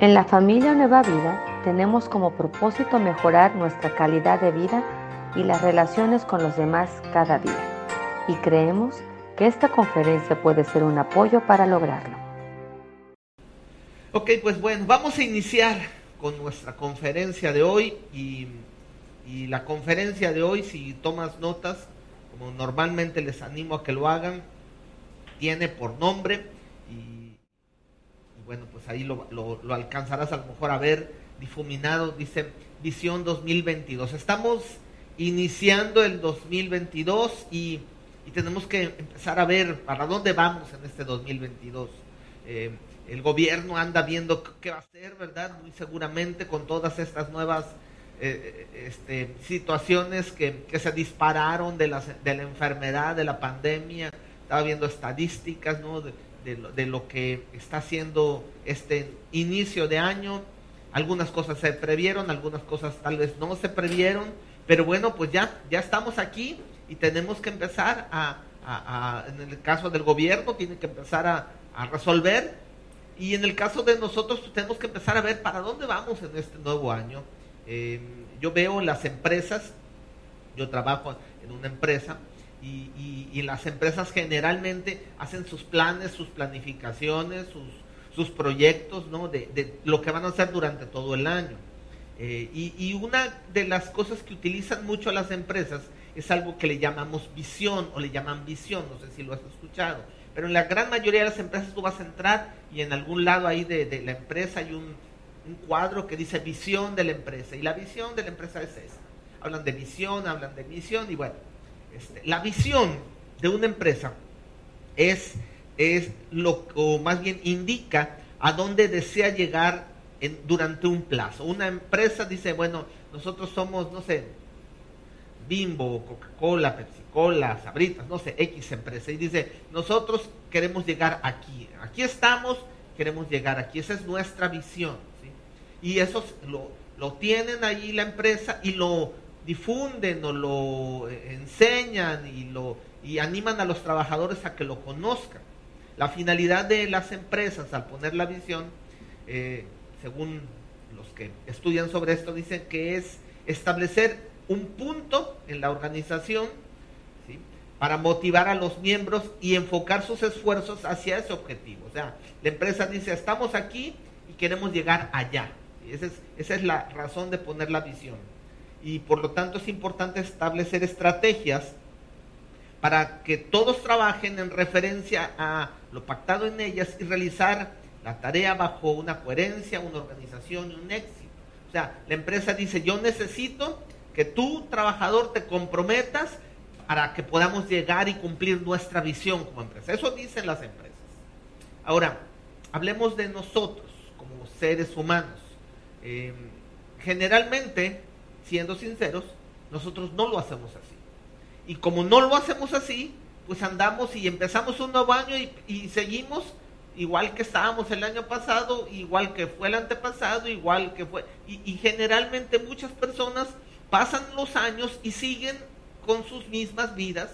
En la familia Nueva Vida tenemos como propósito mejorar nuestra calidad de vida y las relaciones con los demás cada día. Y creemos que esta conferencia puede ser un apoyo para lograrlo. Ok, pues bueno, vamos a iniciar con nuestra conferencia de hoy y, y la conferencia de hoy, si tomas notas, como normalmente les animo a que lo hagan, tiene por nombre bueno, pues ahí lo, alcanzarás a lo mejor a ver difuminado, dice Visión 2022. Estamos iniciando el 2022 y, tenemos que empezar a ver para dónde vamos en este 2022. Eh, el gobierno anda viendo qué va a hacer, ¿verdad? Muy seguramente con todas estas nuevas eh, este, situaciones que, se dispararon de la, de la enfermedad, de la pandemia. Estaba viendo estadísticas, ¿no? de lo, que está haciendo este inicio de año. Algunas cosas se previeron, algunas cosas tal vez no se previeron, pero bueno, pues ya, ya estamos aquí y tenemos que empezar a, en el caso del gobierno, tiene que empezar a, resolver y en el caso de nosotros pues, tenemos que empezar a ver para dónde vamos en este nuevo año. Eh, yo veo las empresas, yo trabajo en una empresa, y, las empresas generalmente hacen sus planes, sus planificaciones, sus, sus proyectos, ¿no? De, lo que van a hacer durante todo el año. Eh, y, una de las cosas que utilizan mucho las empresas es algo que le llamamos visión o le llaman visión, no sé si lo has escuchado, pero en la gran mayoría de las empresas tú vas a entrar y en algún lado ahí de, la empresa hay un, cuadro que dice visión de la empresa y la visión de la empresa es esa. Hablan de visión, hablan de misión y bueno, este, la visión de una empresa es, es lo que más bien indica a dónde desea llegar durante un plazo. Una empresa dice, bueno, nosotros somos, no sé, Bimbo, Coca-Cola, Pepsi-Cola, Sabritas, no sé, X empresa. Y dice, nosotros queremos llegar aquí. Aquí estamos, queremos llegar aquí. Esa es nuestra visión. Y eso lo, lo tienen ahí la empresa y lo difunden o lo eh, enseñan y, lo, y animan a los trabajadores a que lo conozcan. La finalidad de las empresas al poner la visión, eh, según los que estudian sobre esto, dicen que es establecer un punto en la organización para motivar a los miembros y enfocar sus esfuerzos hacia ese objetivo. O sea, la empresa dice, estamos aquí y queremos llegar allá. Esa es, esa es la razón de poner la visión y por lo tanto es importante establecer estrategias para que todos trabajen en referencia a lo pactado en ellas y realizar la tarea bajo una coherencia, una organización y un éxito. O sea, la empresa dice, yo necesito que tú, trabajador, te comprometas para que podamos llegar y cumplir nuestra visión como empresa. Eso dicen las empresas. Ahora, hablemos de nosotros como seres humanos. Eh, generalmente siendo sinceros, nosotros no lo hacemos así. Y como no lo hacemos así, pues andamos y empezamos un nuevo año y, seguimos igual que estábamos el año pasado, igual que fue el antepasado, igual que fue. Y, generalmente muchas personas pasan los años y siguen con sus mismas vidas,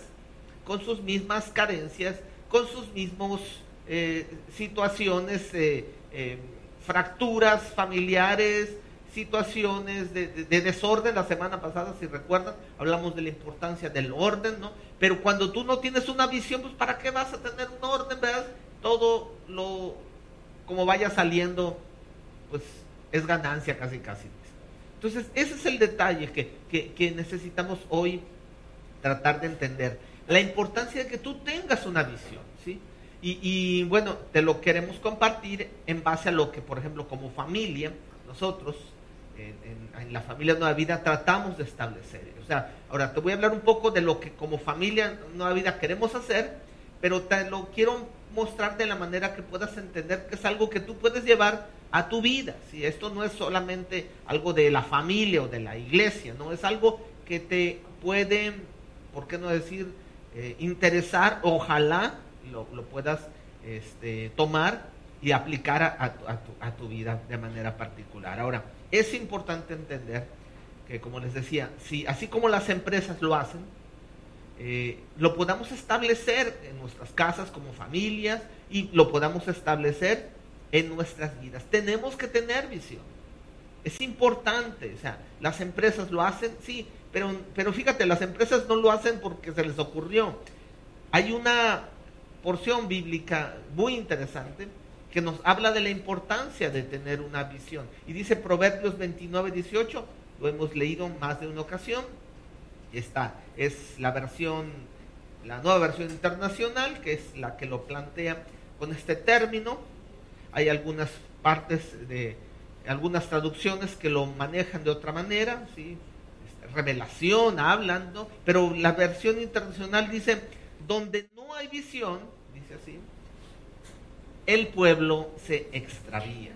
con sus mismas carencias, con sus mismos eh, situaciones, eh, eh, fracturas familiares, situaciones de, desorden. La semana pasada, si recuerdan, hablamos de la importancia del orden, ¿no? Pero cuando tú no tienes una visión, pues ¿para qué vas a tener un orden, verdad? Todo lo, como vaya saliendo, pues es ganancia casi, casi. Entonces, ese es el detalle que, que necesitamos hoy tratar de entender. La importancia de que tú tengas una visión, ¿sí? Y, y, bueno, te lo queremos compartir en base a lo que, por ejemplo, como familia, nosotros en, la familia Nueva Vida tratamos de establecer. O sea, ahora te voy a hablar un poco de lo que como familia Nueva Vida queremos hacer, pero te lo quiero mostrar de la manera que puedas entender que es algo que tú puedes llevar a tu vida. Si esto no es solamente algo de la familia o de la iglesia, no es algo que te puede, ¿por qué no decir, eh, interesar? Ojalá lo, lo puedas este, tomar y aplicar a, tu, a tu vida de manera particular. Ahora, es importante entender que, como les decía, si así como las empresas lo hacen, eh, lo podamos establecer en nuestras casas como familias y lo podamos establecer en nuestras vidas. Tenemos que tener visión. Es importante, o sea, las empresas lo hacen, sí, pero, pero fíjate, las empresas no lo hacen porque se les ocurrió. Hay una porción bíblica muy interesante que nos habla de la importancia de tener una visión. Y dice Proverbios 29, 18, lo hemos leído más de una ocasión. Esta es la versión, la nueva versión internacional, que es la que lo plantea con este término. Hay algunas partes de algunas traducciones que lo manejan de otra manera, ¿sí? Este, revelación, hablando, pero la versión internacional dice, donde no hay visión, dice así, el pueblo se extravía.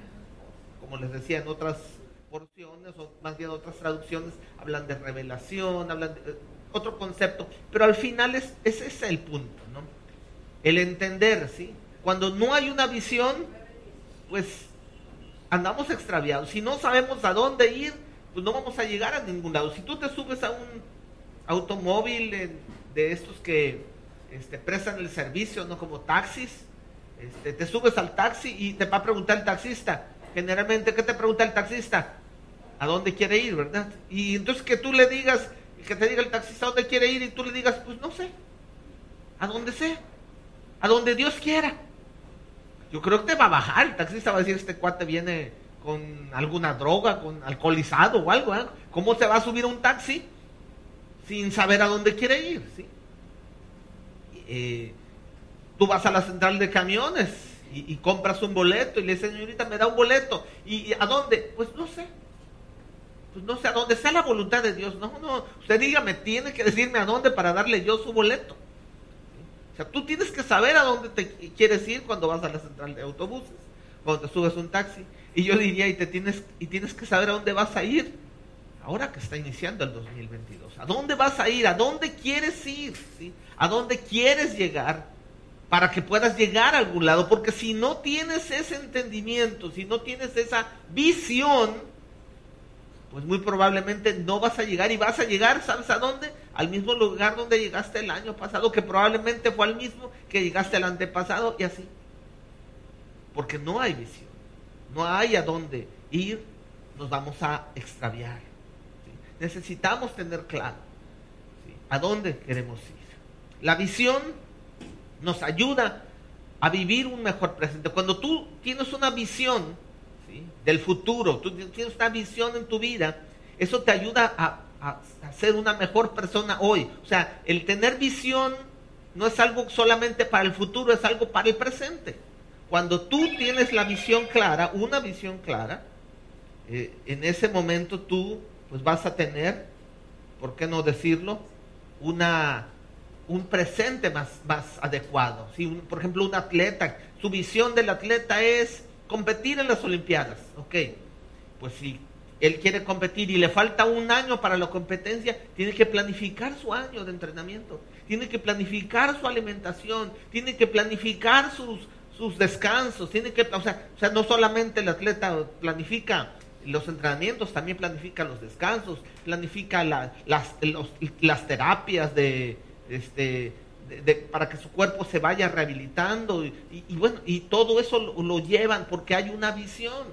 Como les decía en otras porciones, o más bien otras traducciones, hablan de revelación, hablan de eh, otro concepto, pero al final es, ese es el punto, ¿no? El entender, ¿sí? Cuando no hay una visión, pues andamos extraviados. Si no sabemos a dónde ir, pues no vamos a llegar a ningún lado. Si tú te subes a un automóvil de estos que este, prestan el servicio, no como taxis, este, te subes al taxi y te va a preguntar el taxista. Generalmente, ¿qué te pregunta el taxista? ¿A dónde quiere ir, verdad? Y entonces que tú le digas, que te diga el taxista a dónde quiere ir y tú le digas, pues no sé, a dónde sé, a donde Dios quiera. Yo creo que te va a bajar, el taxista va a decir, este cuate viene con alguna droga, con alcoholizado o algo. ¿eh? ¿Cómo se va a subir un taxi sin saber a dónde quiere ir? ¿sí? Eh, tú vas a la central de camiones y, compras un boleto y le dices, señorita, me da un boleto. ¿Y, a dónde? Pues no sé. Pues no sé, a dónde sea la voluntad de Dios. No, no, usted dígame, tiene que decirme a dónde para darle yo su boleto. O sea, tú tienes que saber a dónde te quieres ir cuando vas a la central de autobuses, cuando te subes un taxi. Y yo diría, y, te tienes, y tienes que saber a dónde vas a ir ahora que está iniciando el 2022. ¿A dónde vas a ir? ¿A dónde quieres ir? ¿A dónde quieres llegar? Para que puedas llegar a algún lado. Porque si no tienes ese entendimiento, si no tienes esa visión, pues muy probablemente no vas a llegar y vas a llegar, ¿sabes a dónde? Al mismo lugar donde llegaste el año pasado, que probablemente fue al mismo que llegaste el antepasado y así. Porque no hay visión, no hay a dónde ir, nos vamos a extraviar necesitamos tener claro a dónde queremos ir. La visión nos ayuda a vivir un mejor presente. Cuando tú tienes una visión del futuro, tú tienes una visión en tu vida, eso te ayuda a, ser una mejor persona hoy. O sea, el tener visión no es algo solamente para el futuro, es algo para el presente. Cuando tú tienes la visión clara, una visión clara, eh, en ese momento tú pues vas a tener, ¿por qué no decirlo? Una, un presente más, más adecuado. Si por ejemplo, un atleta, su visión del atleta es competir en las Olimpiadas. Ok, pues si él quiere competir y le falta un año para la competencia, tiene que planificar su año de entrenamiento, tiene que planificar su alimentación, tiene que planificar sus, sus descansos, tiene que, o sea, o sea, no solamente el atleta planifica los entrenamientos, también planifica los descansos, planifica las, las terapias de, este, para que su cuerpo se vaya rehabilitando y, bueno, y todo eso lo, llevan porque hay una visión.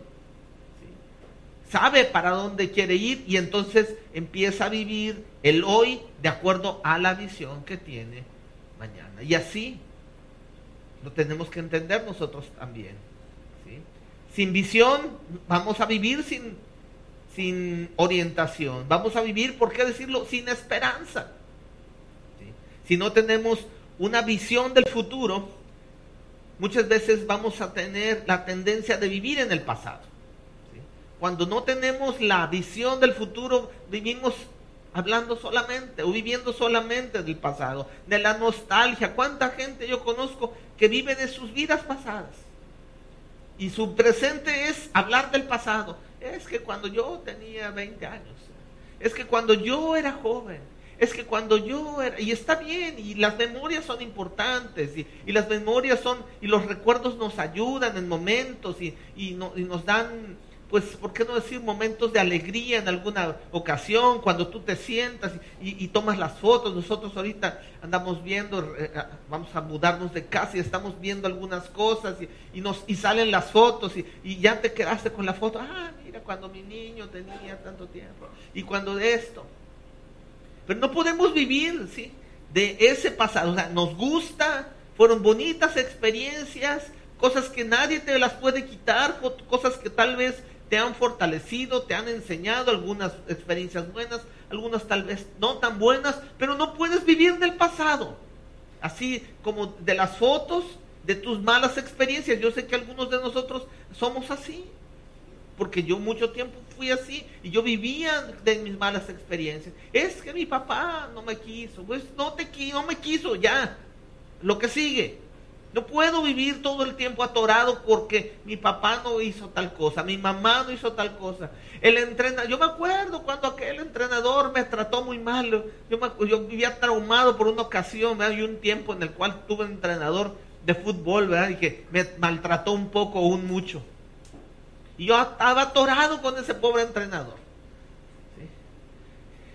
Sabe para dónde quiere ir y entonces empieza a vivir el hoy de acuerdo a la visión que tiene mañana. Y así lo tenemos que entender nosotros también. Sin visión vamos a vivir sin, sin orientación. Vamos a vivir, ¿por qué decirlo? Sin esperanza. Si no tenemos una visión del futuro, muchas veces vamos a tener la tendencia de vivir en el pasado. Cuando no tenemos la visión del futuro, vivimos hablando solamente o viviendo solamente del pasado, de la nostalgia. ¿Cuánta gente yo conozco que vive de sus vidas pasadas? Y su presente es hablar del pasado. Es que cuando yo tenía 20 años, es que cuando yo era joven, es que cuando yo era, y está bien, y las memorias son importantes, y, las memorias son, y los recuerdos nos ayudan en momentos, y, y, nos dan pues, ¿por qué no decir momentos de alegría en alguna ocasión, cuando tú te sientas y, tomas las fotos? Nosotros ahorita andamos viendo, eh, ah, vamos a mudarnos de casa y estamos viendo algunas cosas y, nos, y salen las fotos y, ya te quedaste con la foto. Ah, mira, cuando mi niño tenía tanto tiempo y cuando de esto. Pero no podemos vivir, ¿sí? De ese pasado. O sea, nos gusta, fueron bonitas experiencias, cosas que nadie te las puede quitar, cosas que tal vez te han fortalecido, te han enseñado algunas experiencias buenas, algunas tal vez no tan buenas, pero no puedes vivir del pasado. Así como de las fotos, de tus malas experiencias. Yo sé que algunos de nosotros somos así, porque yo mucho tiempo fui así y yo vivía de mis malas experiencias. Es que mi papá no me quiso, pues no te no me quiso, ya. Lo que sigue. No puedo vivir todo el tiempo atorado porque mi papá no hizo tal cosa, mi mamá no hizo tal cosa. El entrenador, yo me acuerdo cuando aquel entrenador me trató muy mal. Yo, vivía traumado por una ocasión, hay un tiempo en el cual tuve un entrenador de fútbol, ¿verdad? Y que me maltrató un poco, un mucho. Y yo estaba atorado con ese pobre entrenador.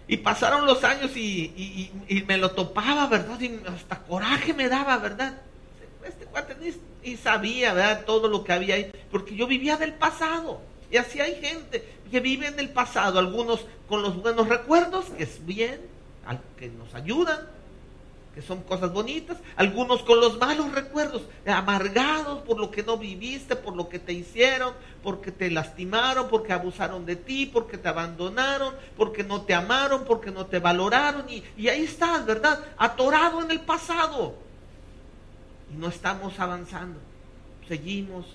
Y pasaron los años y, y, me lo topaba, ¿verdad? Y hasta coraje me daba, ¿verdad? este cuate sabía, ¿verdad? Todo lo que había ahí, porque yo vivía del pasado. Y así hay gente que vive en el pasado, algunos con los buenos recuerdos, que es bien, que nos ayudan, que son cosas bonitas, algunos con los malos recuerdos, amargados por lo que no viviste, por lo que te hicieron, porque te lastimaron, porque abusaron de ti, porque te abandonaron, porque no te amaron, porque no te valoraron, y, ahí estás, ¿verdad? Atorado en el pasado y no estamos avanzando. Seguimos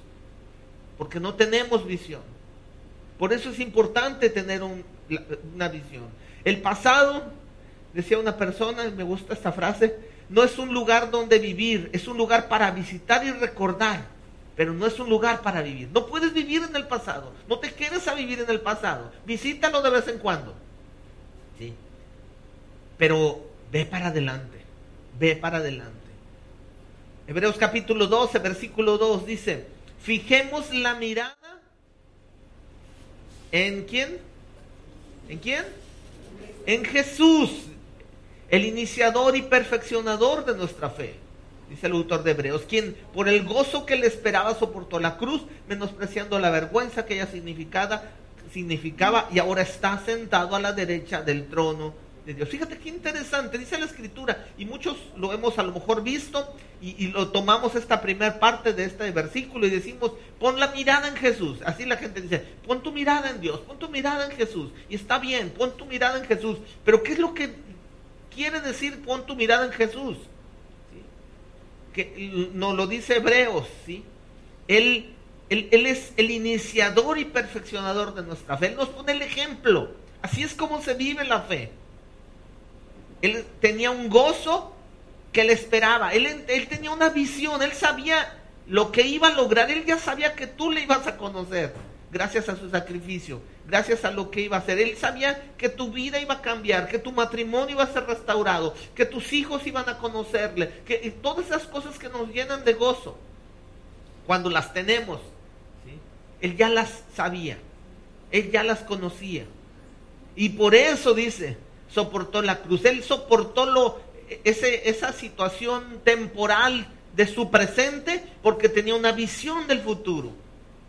porque no tenemos visión. Por eso es importante tener una visión. El pasado, decía una persona, me gusta esta frase, no es un lugar donde vivir, es un lugar para visitar y recordar, pero no es un lugar para vivir. No puedes vivir en el pasado, no te quedes a vivir en el pasado, visítalo de vez en cuando. Sí. Pero ve para adelante, ve para adelante. Hebreos capítulo 12, versículo 2 dice, fijemos la mirada en quién? ¿En quién? En Jesús, el iniciador y perfeccionador de nuestra fe. Dice el autor de Hebreos, quien por el gozo que le esperaba soportó la cruz, menospreciando la vergüenza que ella significaba, significaba y ahora está sentado a la derecha del trono Dios. Fíjate qué interesante, dice la escritura, y muchos lo hemos a lo mejor visto, y, lo tomamos esta primera parte de este versículo y decimos, pon la mirada en Jesús. Así la gente dice, pon tu mirada en Dios, pon tu mirada en Jesús. Y está bien, pon tu mirada en Jesús. Pero ¿qué es lo que quiere decir pon tu mirada en Jesús? Que nos lo dice Hebreos, ¿sí? Él, él, él es el iniciador y perfeccionador de nuestra fe. Él nos pone el ejemplo. Así es como se vive la fe. Él tenía un gozo que le esperaba. Él, él tenía una visión. Él sabía lo que iba a lograr. Él ya sabía que tú le ibas a conocer gracias a su sacrificio, gracias a lo que iba a hacer. Él sabía que tu vida iba a cambiar, que tu matrimonio iba a ser restaurado, que tus hijos iban a conocerle, que todas esas cosas que nos llenan de gozo, cuando las tenemos, Él ya las sabía, Él ya las conocía. Y por eso dice, soportó la cruz, él soportó esa situación temporal de su presente porque tenía una visión del futuro.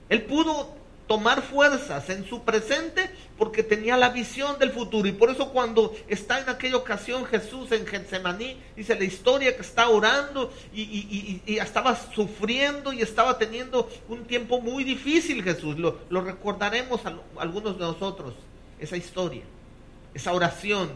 Él pudo tomar fuerzas en su presente porque tenía la visión del futuro. Y por eso cuando está en aquella ocasión Jesús en Getsemaní, dice la historia que está orando y, estaba sufriendo y estaba teniendo un tiempo muy difícil Jesús. Lo, lo recordaremos algunos de nosotros, esa historia esa oración,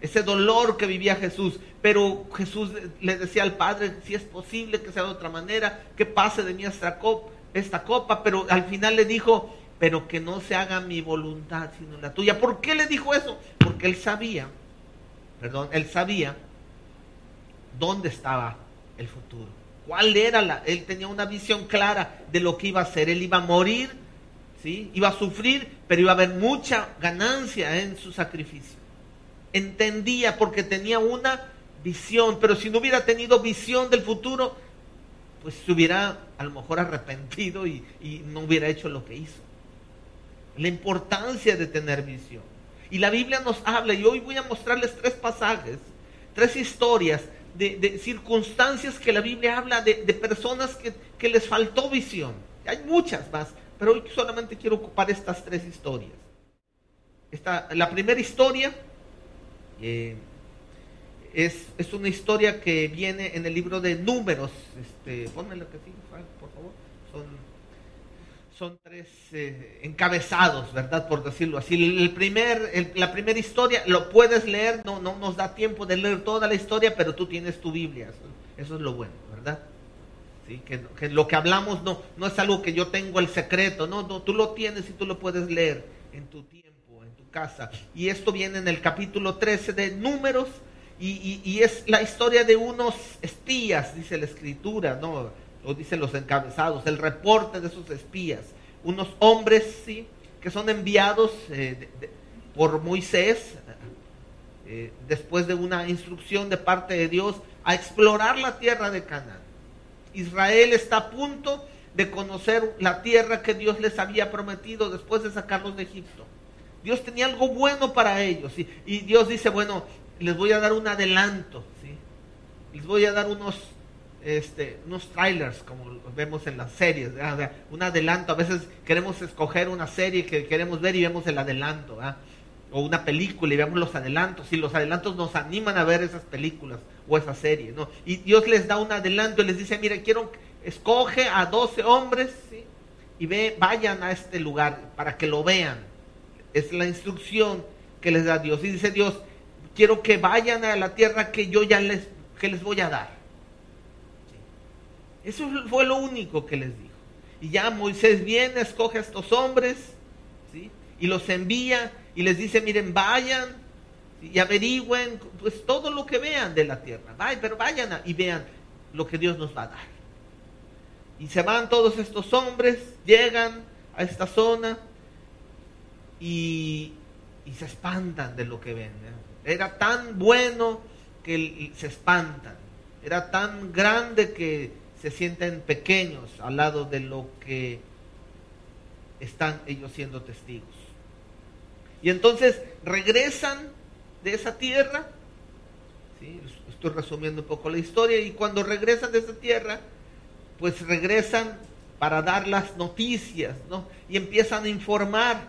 ese dolor que vivía Jesús. Pero Jesús le decía al Padre, si es posible que sea de otra manera, que pase de mí esta copa, esta copa, pero al final le dijo, pero que no se haga mi voluntad sino la tuya. ¿Por qué le dijo eso? Porque él sabía, perdón, él sabía dónde estaba el futuro. ¿Cuál era la? Él tenía una visión clara de lo que iba a hacer. Él iba a morir Iba a sufrir, pero iba a haber mucha ganancia en su sacrificio. Entendía porque tenía una visión, pero si no hubiera tenido visión del futuro, pues se hubiera a lo mejor arrepentido y, no hubiera hecho lo que hizo. la importancia de tener visión. Y la Biblia nos habla, y hoy voy a mostrarles tres pasajes, tres historias de, circunstancias que la Biblia habla de, personas que, les faltó visión. Hay muchas más, pero hoy solamente quiero ocupar estas tres historias. Esta, la primera historia eh, es, es, una historia que viene en el libro de Números. Este, ponme lo que sigue, por favor. Son, son tres eh, encabezados, ¿verdad? Por decirlo así. El primer, la primera historia lo puedes leer, no, no nos da tiempo de leer toda la historia, pero tú tienes tu Biblia. Eso, es lo bueno, ¿verdad? ¿Sí? Que, lo que hablamos no, no es algo que yo tengo el secreto, no, no, tú lo tienes y tú lo puedes leer en tu tiempo, en tu casa. Y esto viene en el capítulo 13 de Números y, es la historia de unos espías, dice la escritura, ¿no? O dicen los encabezados, el reporte de esos espías. Unos hombres, ¿sí? Que son enviados eh, por Moisés, eh, después de una instrucción de parte de Dios, a explorar la tierra de Canaán. Israel está a punto de conocer la tierra que Dios les había prometido después de sacarlos de Egipto. Dios tenía algo bueno para ellos. y Dios dice, bueno, les voy a dar un adelanto, ¿sí? Les voy a dar unos, este, unos trailers, como vemos en las series, un adelanto. A veces queremos escoger una serie que queremos ver y vemos el adelanto, o una película y vemos los adelantos, y los adelantos nos animan a ver esas películas o esa serie, ¿no? Y Dios les da un adelanto y les dice, mire, quiero, escoge a 12 hombres, ¿sí? Y ve, vayan a este lugar para que lo vean. Es la instrucción que les da Dios. Y dice Dios, quiero que vayan a la tierra que yo ya les, que les voy a dar. Eso fue lo único que les dijo. Y ya Moisés viene, escoge a estos hombres, ¿sí? y los envía y les dice, miren, vayan y averigüen pues todo lo que vean de la tierra. Vayan, pero vayan y vean lo que Dios nos va a dar. Y se van todos estos hombres, llegan a esta zona y, y se espantan de lo que ven. Era tan bueno que se espantan. Era tan grande que se sienten pequeños al lado de lo que están ellos siendo testigos. Y entonces regresan de esa tierra, estoy resumiendo un poco la historia, y cuando regresan de esa tierra, pues regresan para dar las noticias, ¿no? Y empiezan a informar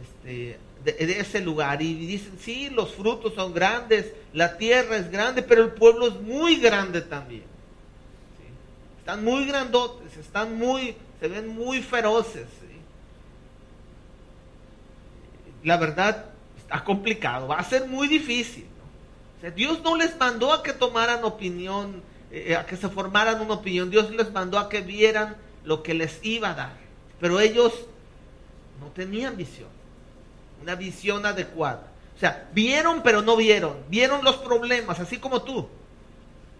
este, de, ese lugar y dicen, sí, los frutos son grandes, la tierra es grande, pero el pueblo es muy grande también. Están muy grandotes, están muy, se ven muy feroces. La verdad está complicado, va a ser muy difícil. Dios no les mandó a que tomaran opinión, eh, a que se formaran una opinión, Dios les mandó a que vieran lo que les iba a dar, pero ellos no tenían visión una visión adecuada. O sea, vieron pero no vieron, vieron los problemas, así como tú,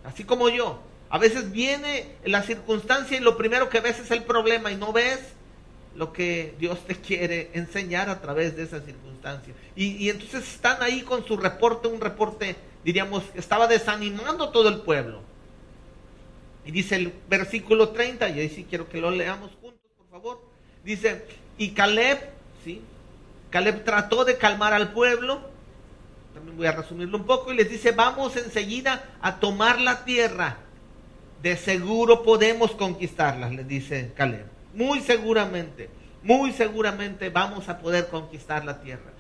así como yo. A veces viene la circunstancia y lo primero que ves es el problema y no ves lo que Dios te quiere enseñar a través de esa circunstancia. Y, entonces están ahí con su reporte, un reporte, diríamos, estaba desanimando todo el pueblo. Y dice el versículo 30, y ahí sí quiero que lo leamos juntos, por favor. Dice, y Caleb, ¿sí? Caleb trató de calmar al pueblo, también voy a resumirlo un poco, y les dice, vamos enseguida a tomar la tierra, de seguro podemos conquistarla, les dice Caleb, muy seguramente, muy seguramente vamos a poder conquistar la tierra.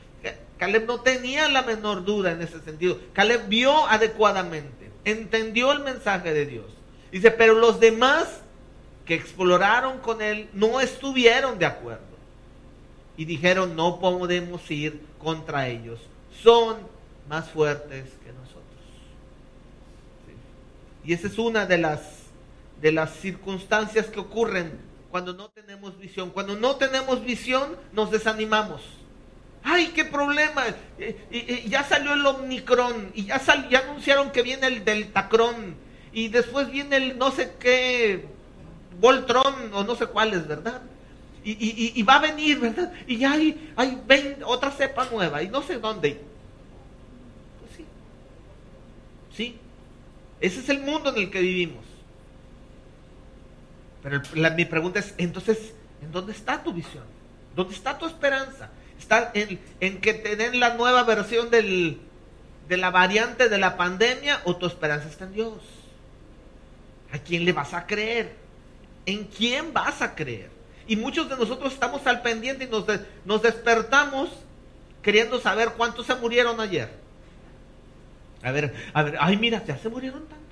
Caleb no tenía la menor duda en ese sentido, Caleb vio adecuadamente, entendió el mensaje de Dios. Dice, pero los demás que exploraron con él no estuvieron de acuerdo y dijeron, no podemos ir contra ellos. Son más fuertes que nosotros. Y esa es una de las, de las circunstancias que ocurren cuando no tenemos visión. Cuando no tenemos visión, nos desanimamos. ¡Ay, qué problema! Y, ya salió el Omicron y ya, ya anunciaron que viene el Deltacron y después viene el no sé qué Voltron o no sé cuál es, ¿verdad? Y, va a venir, ¿verdad? Y ya hay, hay otra cepa nueva y no sé dónde. Pues sí. Sí. Ese es el mundo en el que vivimos. Pero mi pregunta es, entonces, ¿en dónde está tu visión? ¿Dónde está tu esperanza? ¿Está en, que te den la nueva versión de la variante de la pandemia o tu esperanza está en Dios? ¿A quién le vas a creer? ¿En quién vas a creer? Y muchos de nosotros estamos al pendiente y nos, nos despertamos queriendo saber cuántos se murieron ayer. A ver, a ver, ay mira, ya se murieron tantos.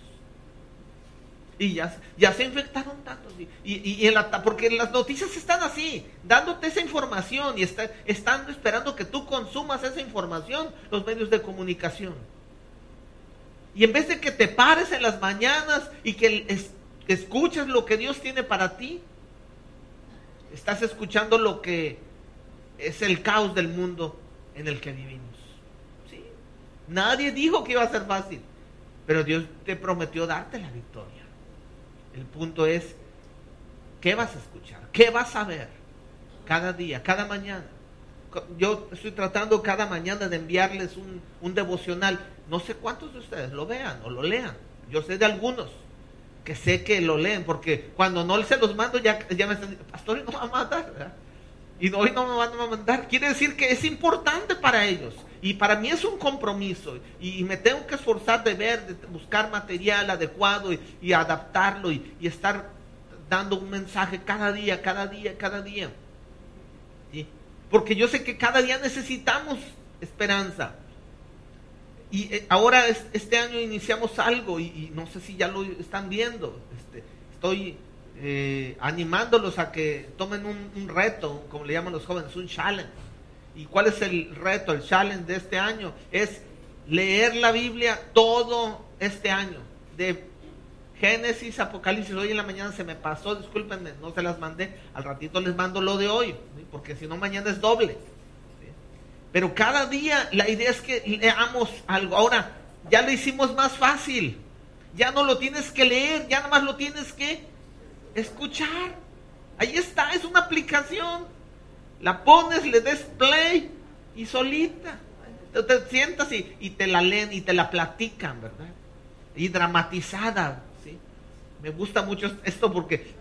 Y ya, ya se infectaron tantos. Y, porque las noticias están así, dándote esa información y está, están esperando que tú consumas esa información, los medios de comunicación. Y en vez de que te pares en las mañanas y que escuches lo que Dios tiene para ti, estás escuchando lo que es el caos del mundo en el que vivimos. ¿Sí? Nadie dijo que iba a ser fácil, pero Dios te prometió darte la victoria. El punto es, ¿qué vas a escuchar? ¿Qué vas a ver? Cada día, cada mañana. Yo estoy tratando cada mañana de enviarles un, un devocional. No sé cuántos de ustedes lo vean o lo lean. Yo sé de algunos que sé que lo leen, porque cuando no se los mando ya, ya me están pastor, no va a mandar, Y hoy no me van a mandar. Quiere decir que es importante para ellos. Y para mí es un compromiso. Y, me tengo que esforzar de ver, de buscar material adecuado y, adaptarlo y, estar dando un mensaje cada día, cada día, cada día. Porque yo sé que cada día necesitamos esperanza. Y eh, ahora este año iniciamos algo y, no sé si ya lo están viendo. Este, estoy eh, animándolos a que tomen un, reto, como le llaman los jóvenes, un challenge. ¿Y cuál es el reto, el challenge de este año? Es leer la Biblia todo este año. De Génesis, Apocalipsis, hoy en la mañana se me pasó, discúlpenme, no se las mandé. Al ratito les mando lo de hoy, porque si no mañana es doble. Pero cada día la idea es que leamos algo. Ahora, ya lo hicimos más fácil. Ya no lo tienes que leer, ya nada más lo tienes que escuchar. Ahí está, es una aplicación. La pones, le des play y solita. Te sientas y, te la leen y te la platican, ¿verdad? Y dramatizada, ¿sí? Me gusta mucho esto porque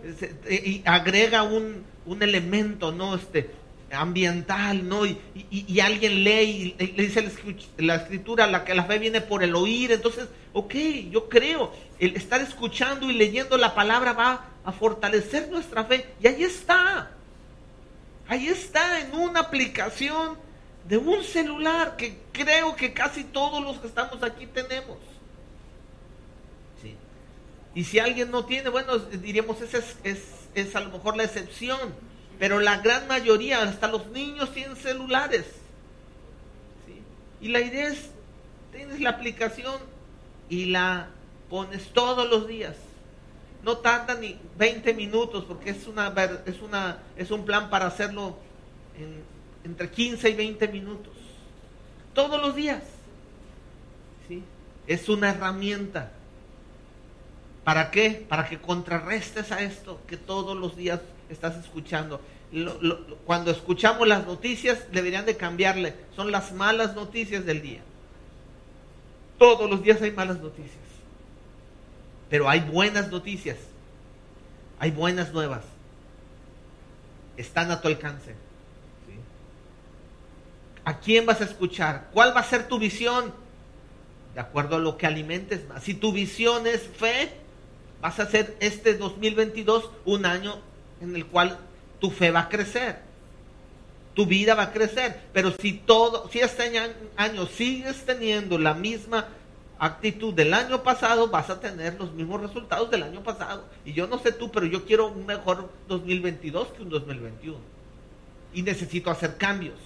y agrega un, un elemento, ¿no? Este, ambiental, ¿no? Y, alguien lee y le dice la escritura, la que la fe viene por el oír, entonces, ok, yo creo, el estar escuchando y leyendo la palabra va a fortalecer nuestra fe, y ahí está, ahí está en una aplicación de un celular que creo que casi todos los que estamos aquí tenemos. Sí. Y si alguien no tiene, bueno, diríamos, esa es, es, es a lo mejor la excepción pero la gran mayoría, hasta los niños, tienen celulares. Y la idea es, tienes la aplicación y la pones todos los días. No tarda ni 20 minutos porque es, una, es, una, es un plan para hacerlo entre 15 y 20 minutos. Todos los días. ¿Sí? Es una herramienta. ¿Para qué? Para que contrarrestes a esto que todos los días estás escuchando. cuando escuchamos las noticias, deberían de cambiarle. Son las malas noticias del día. Todos los días hay malas noticias. Pero hay buenas noticias. Hay buenas nuevas. Están a tu alcance. ¿A quién vas a escuchar? ¿Cuál va a ser tu visión? De acuerdo a lo que alimentes más. Si tu visión es fe, vas a hacer este 2022 un año en el cual tu fe va a crecer, tu vida va a crecer. Pero si todo, si este año sigues teniendo la misma actitud del año pasado, vas a tener los mismos resultados del año pasado. Y yo no sé tú, pero yo quiero un mejor 2022 que un 2021. Y necesito hacer cambios.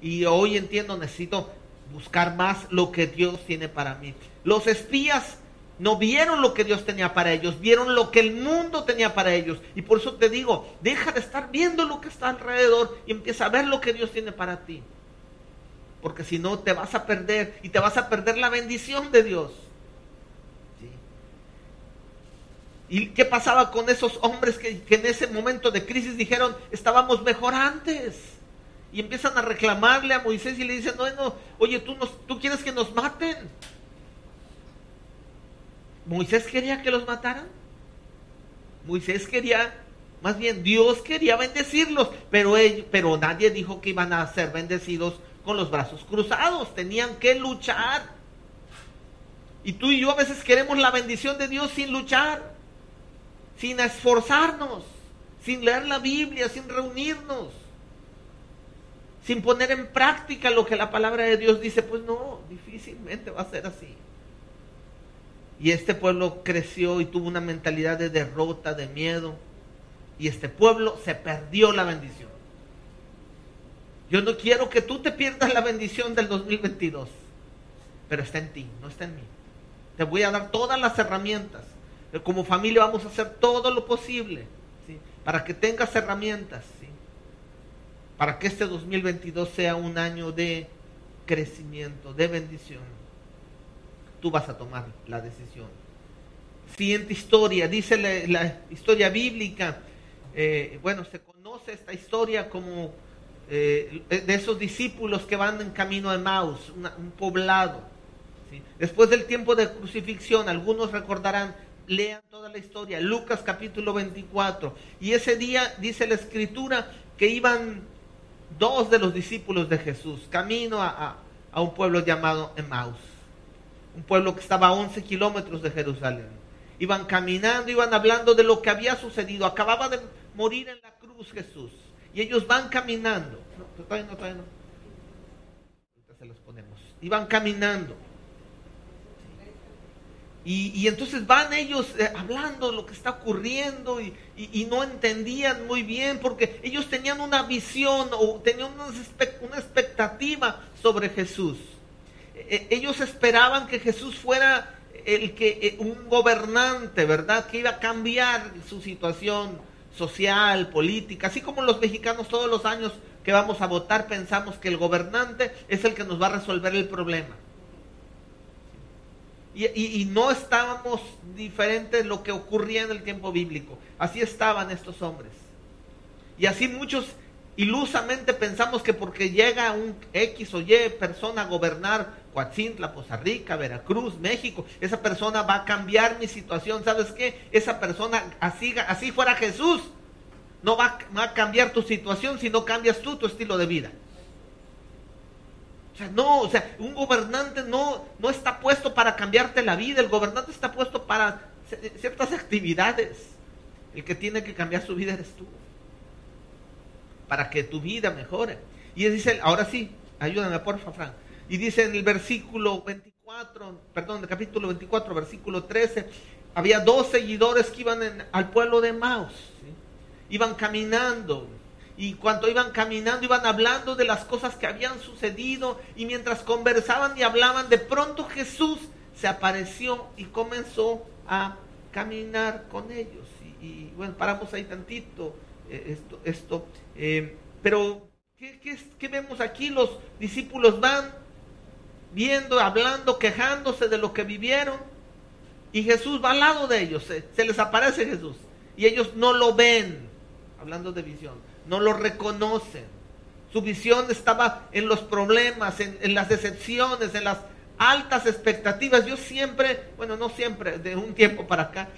Y hoy entiendo, necesito buscar más lo que Dios tiene para mí. Los espías no vieron lo que Dios tenía para ellos, vieron lo que el mundo tenía para ellos. Y por eso te digo, deja de estar viendo lo que está alrededor y empieza a ver lo que Dios tiene para ti. Porque si no, te vas a perder y te vas a perder la bendición de Dios. ¿Y qué pasaba con esos hombres que, en ese momento de crisis dijeron, estábamos mejor antes? Y empiezan a reclamarle a Moisés y le dicen, no, no, oye, tú, nos, tú quieres que nos maten. ¿Moisés quería que los mataran? Moisés quería más bien Dios quería bendecirlos, pero, ellos, pero nadie dijo que iban a ser bendecidos con los brazos cruzados, tenían que luchar. Y tú y yo a veces queremos la bendición de Dios sin luchar, sin esforzarnos, sin leer la Biblia, sin reunirnos, sin poner en práctica lo que la palabra de Dios dice. Pues no, difícilmente va a ser así. Y este pueblo creció y tuvo una mentalidad de derrota, de miedo. Y este pueblo se perdió la bendición. Yo no quiero que tú te pierdas la bendición del 2022, pero está en ti, no está en mí. Te voy a dar todas las herramientas. Como familia vamos a hacer todo lo posible para que tengas herramientas, para que este 2022 sea un año de crecimiento, de bendición. Tú vas a tomar la decisión. Siguiente historia, dice la, historia bíblica. Eh, bueno, se conoce esta historia como eh, de esos discípulos que van en camino a Maus, un poblado. Después del tiempo de crucifixión, algunos recordarán, lean toda la historia, Lucas capítulo 24. Y ese día dice la escritura que iban dos de los discípulos de Jesús camino a, un pueblo llamado Emmaus, un pueblo que estaba a 11 kilómetros de Jerusalén. Iban caminando, iban hablando de lo que había sucedido. Acababa de morir en la cruz Jesús. Y ellos van caminando. No, todavía no, todavía no. Ahorita se los ponemos. Iban caminando. Y, entonces van ellos eh, hablando de lo que está ocurriendo y, no entendían muy bien porque ellos tenían una visión o tenían una, expectativa sobre Jesús. E, e, ellos esperaban que Jesús fuera el que eh, un gobernante, ¿verdad? Que iba a cambiar su situación social, política, así como los mexicanos todos los años que vamos a votar pensamos que el gobernante es el que nos va a resolver el problema. Y, no estábamos diferentes de lo que ocurría en el tiempo bíblico. Así estaban estos hombres. Y así muchos ilusamente pensamos que porque llega un X o Y persona a gobernar Coatzintla, Poza Rica, Veracruz, México, esa persona va a cambiar mi situación. ¿Sabes qué? Esa persona, así, fuera Jesús, no va, a cambiar tu situación si no cambias tú tu estilo de vida. O sea, no, o sea, un gobernante no, no está puesto para cambiarte la vida, el gobernante está puesto para ciertas actividades. El que tiene que cambiar su vida eres tú. Para que tu vida mejore. Y dice, ahora sí, ayúdame porfa, Frank. Y dice en el versículo 24, perdón, el capítulo 24, versículo 13, había dos seguidores que iban al pueblo de Maus. Iban caminando y cuando iban caminando, iban hablando de las cosas que habían sucedido. Y mientras conversaban y hablaban, de pronto Jesús se apareció y comenzó a caminar con ellos. Y, bueno, paramos ahí tantito eh, esto. esto eh, pero, ¿qué, ¿qué, vemos aquí? Los discípulos van viendo, hablando, quejándose de lo que vivieron. Y Jesús va al lado de ellos, se les aparece Jesús. Y ellos no lo ven, hablando de visión no lo reconocen. Su visión estaba en los problemas, en, las decepciones, en las altas expectativas. Yo siempre, bueno, no siempre, de un tiempo para acá,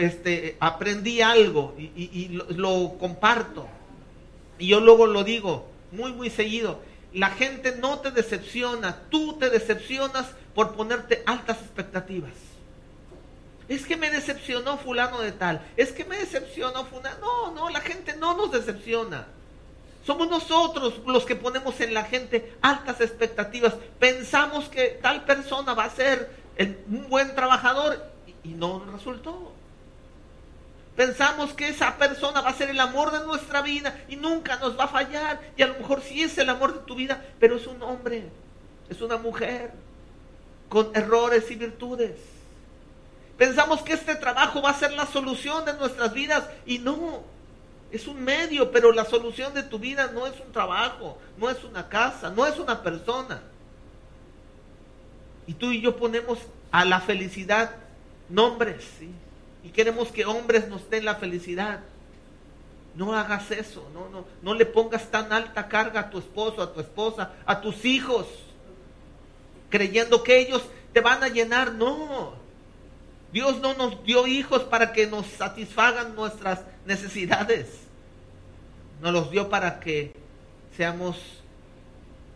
este, aprendí algo y, lo, lo, comparto. Y yo luego lo digo muy, muy seguido. La gente no te decepciona, tú te decepcionas por ponerte altas expectativas. Es que me decepcionó fulano de tal. Es que me decepcionó fulano. No, no, la gente no nos decepciona. Somos nosotros los que ponemos en la gente altas expectativas. Pensamos que tal persona va a ser un buen trabajador y, no resultó. Pensamos que esa persona va a ser el amor de nuestra vida y nunca nos va a fallar. Y a lo mejor sí es el amor de tu vida, pero es un hombre, es una mujer con errores y virtudes. Pensamos que este trabajo va a ser la solución de nuestras vidas y no, es un medio, pero la solución de tu vida no es un trabajo, no es una casa, no es una persona. Y tú y yo ponemos a la felicidad nombres, ¿sí? Y queremos que hombres nos den la felicidad. No hagas eso, no, no, no le pongas tan alta carga a tu esposo, a tu esposa, a tus hijos, creyendo que ellos te van a llenar. No, Dios no nos dio hijos para que nos satisfagan nuestras necesidades. Nos los dio para que seamos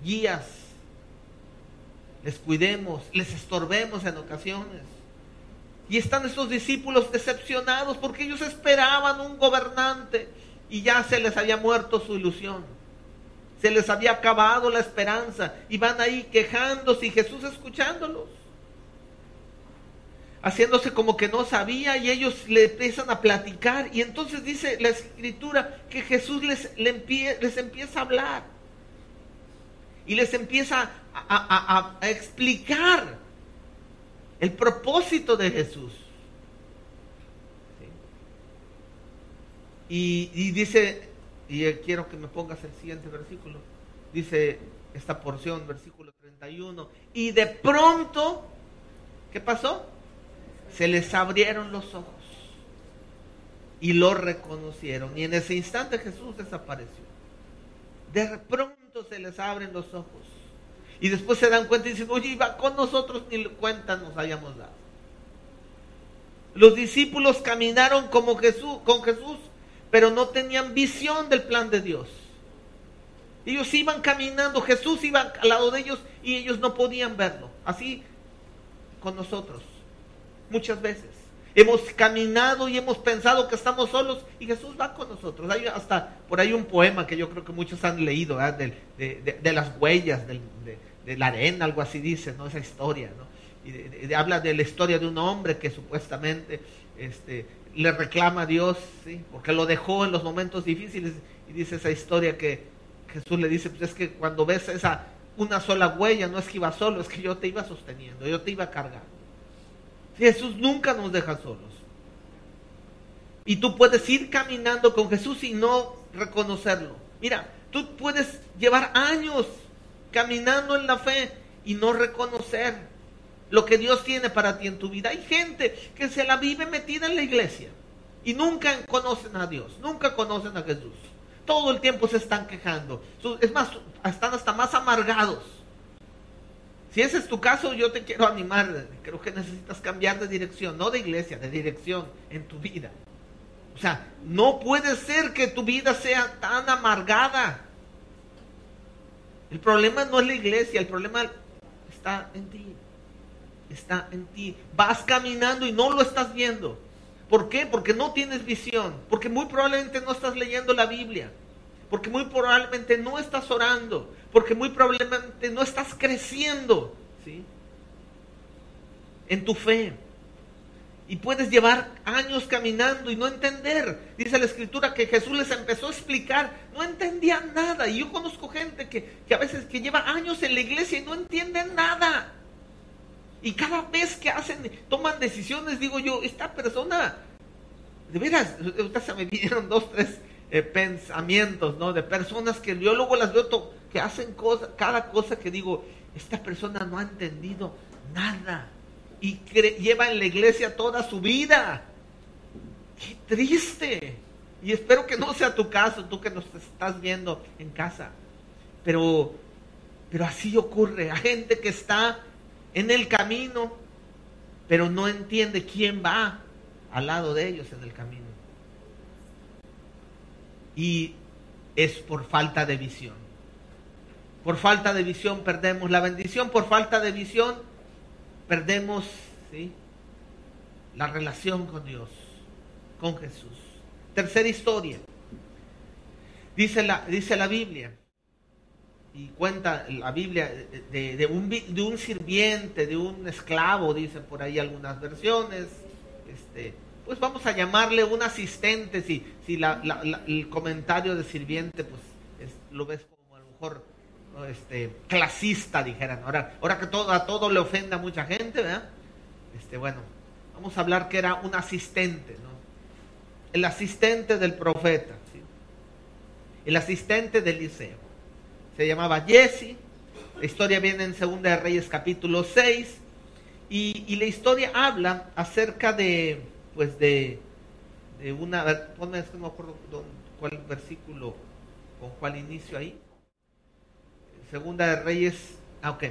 guías, les cuidemos, les estorbemos en ocasiones. Y están estos discípulos decepcionados porque ellos esperaban un gobernante y ya se les había muerto su ilusión. Se les había acabado la esperanza y van ahí quejándose y Jesús escuchándolos. Haciéndose como que no sabía y ellos le empiezan a platicar. Y entonces dice la escritura que Jesús les, les empieza a hablar. Y les empieza a, explicar el propósito de Jesús. Y, y dice, y quiero que me pongas el siguiente versículo, dice esta porción, versículo 31, y de pronto, ¿qué pasó? se les abrieron los ojos y lo reconocieron. Y en ese instante Jesús desapareció. De pronto se les abren los ojos. Y después se dan cuenta y dicen, oye, iba con nosotros, ni cuenta nos hayamos dado. Los discípulos caminaron como Jesús, con Jesús, pero no tenían visión del plan de Dios. Ellos iban caminando, Jesús iba al lado de ellos y ellos no podían verlo. Así con nosotros muchas veces. Hemos caminado y hemos pensado que estamos solos y Jesús va con nosotros. Hay hasta por ahí un poema que yo creo que muchos han leído, de, las huellas, de, la arena, algo así dice, ¿no? Esa historia, ¿no? Y habla de la historia de un hombre que supuestamente este, le reclama a Dios, ¿sí? Porque lo dejó en los momentos difíciles y dice esa historia que Jesús le dice, pues es que cuando ves esa una sola huella, no es que iba solo, es que yo te iba sosteniendo, yo te iba cargando. Jesús nunca nos deja solos. Y tú puedes ir caminando con Jesús y no reconocerlo. Mira, tú puedes llevar años caminando en la fe y no reconocer lo que Dios tiene para ti en tu vida. Hay gente que se la vive metida en la iglesia y nunca conocen a Dios, nunca conocen a Jesús. Todo el tiempo se están quejando. Es más, están hasta más amargados si ese es tu caso, yo te quiero animar. Creo que necesitas cambiar de dirección, no de iglesia, de dirección en tu vida. O sea, no puede ser que tu vida sea tan amargada. El problema no es la iglesia, el problema está en ti. Está en ti. Vas caminando y no lo estás viendo. ¿Por qué? Porque no tienes visión. Porque muy probablemente no estás leyendo la Biblia. Porque muy probablemente no estás orando porque muy probablemente no estás creciendo ¿sí? en tu fe. Y puedes llevar años caminando y no entender. Dice la escritura que Jesús les empezó a explicar, no entendían nada. Y yo conozco gente que, que a veces que lleva años en la iglesia y no entienden nada. Y cada vez que hacen, toman decisiones, digo yo, esta persona, de veras, se me vinieron dos, tres eh, pensamientos, ¿no? De personas que yo luego las veo que hacen cosas, cada cosa que digo, esta persona no ha entendido nada y lleva en la iglesia toda su vida. Qué triste. Y espero que no sea tu caso, tú que nos estás viendo en casa. Pero, pero así ocurre. Hay gente que está en el camino, pero no entiende quién va al lado de ellos en el camino. Y es por falta de visión. Por falta de visión perdemos la bendición, por falta de visión perdemos la relación con Dios, con Jesús. Tercera historia. Dice la, dice la Biblia, y cuenta la Biblia de, un, de, un, sirviente, de un esclavo, dicen por ahí algunas versiones. Este, pues vamos a llamarle un asistente, si, si el comentario de sirviente, pues lo ves como a lo mejor este, clasista, dijeran. Ahora, que todo, a todo le ofenda a mucha gente. Este, bueno, vamos a hablar que era un asistente. El asistente del profeta, el asistente de Eliseo. Se llamaba Jesse. La historia viene en Segunda de Reyes capítulo 6. Y, la historia habla acerca de, pues de, una, ponme, no me acuerdo cuál versículo, con cuál inicio ahí. Segunda de Reyes, ah, ok.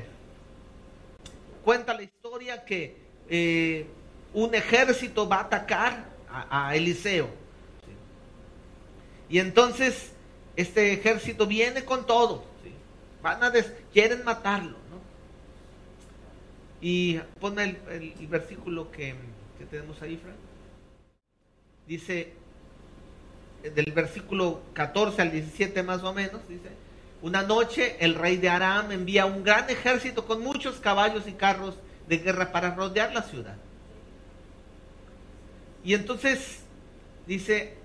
Cuenta la historia que eh, un ejército va a atacar a, Eliseo. Y entonces este ejército viene con todo. Quieren matarlo. Y ponme el, versículo que, que, tenemos ahí, Frank. Dice, del versículo 14 al 17 más o menos, dice, una noche el rey de Aram envía un gran ejército con muchos caballos y carros de guerra para rodear la ciudad. Y entonces dice,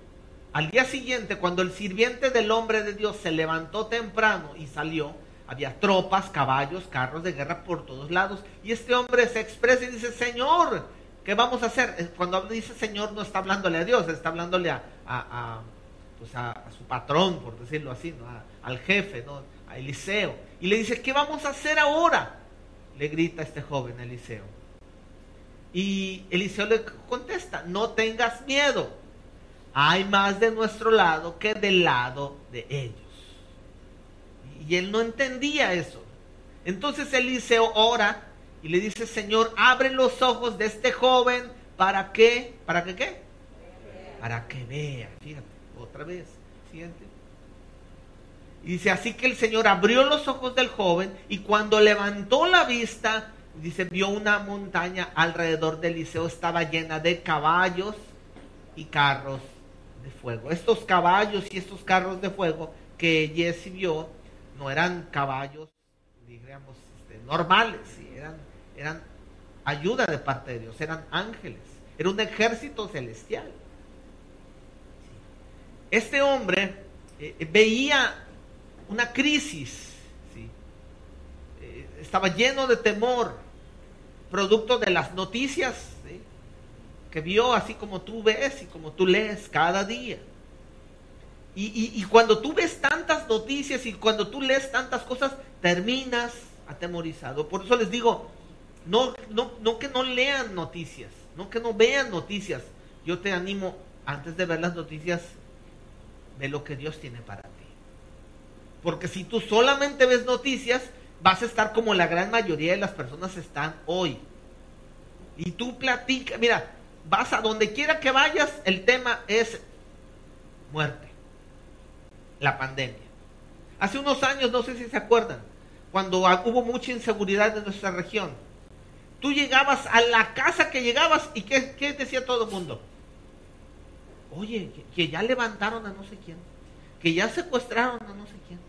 al día siguiente, cuando el sirviente del hombre de Dios se levantó temprano y salió, había tropas, caballos, carros de guerra por todos lados. Y este hombre se expresa y dice, Señor, ¿qué vamos a hacer? Cuando dice Señor no está hablándole a Dios, está hablándole a, pues su patrón, por decirlo así, ¿no? al jefe, ¿no? a Eliseo. Y le dice, ¿qué vamos a hacer ahora? Le grita este joven Eliseo. Y Eliseo le contesta, no tengas miedo. Hay más de nuestro lado que del lado de ellos. Y él no entendía eso. Entonces Eliseo ora y le dice, Señor, abre los ojos de este joven para que, ¿para que qué? Para que vea. Fíjate, otra vez, siguiente. Y dice, así que el Señor abrió los ojos del joven y cuando levantó la vista, dice, vio una montaña alrededor del liceo, estaba llena de caballos y carros de fuego. Estos caballos y estos carros de fuego que Jesse vio no eran caballos, digamos, este, normales, eran, eran ayuda de parte de Dios, eran ángeles, era un ejército celestial. Este hombre eh, veía una crisis, eh, estaba lleno de temor, producto de las noticias que vio así como tú ves y como tú lees cada día. Y, cuando tú ves tantas noticias y cuando tú lees tantas cosas, terminas atemorizado. Por eso les digo, no que no lean noticias, no que no vean noticias. Yo te animo, antes de ver las noticias, ve lo que Dios tiene para ti. Porque si tú solamente ves noticias, vas a estar como la gran mayoría de las personas están hoy. Y tú platicas, mira, vas a donde quiera que vayas, el tema es muerte, la pandemia. Hace unos años, no sé si se acuerdan, cuando hubo mucha inseguridad en nuestra región, tú llegabas a la casa que llegabas y ¿qué, decía todo el mundo? Oye, que, ya levantaron a no sé quién, que ya secuestraron a no sé quién,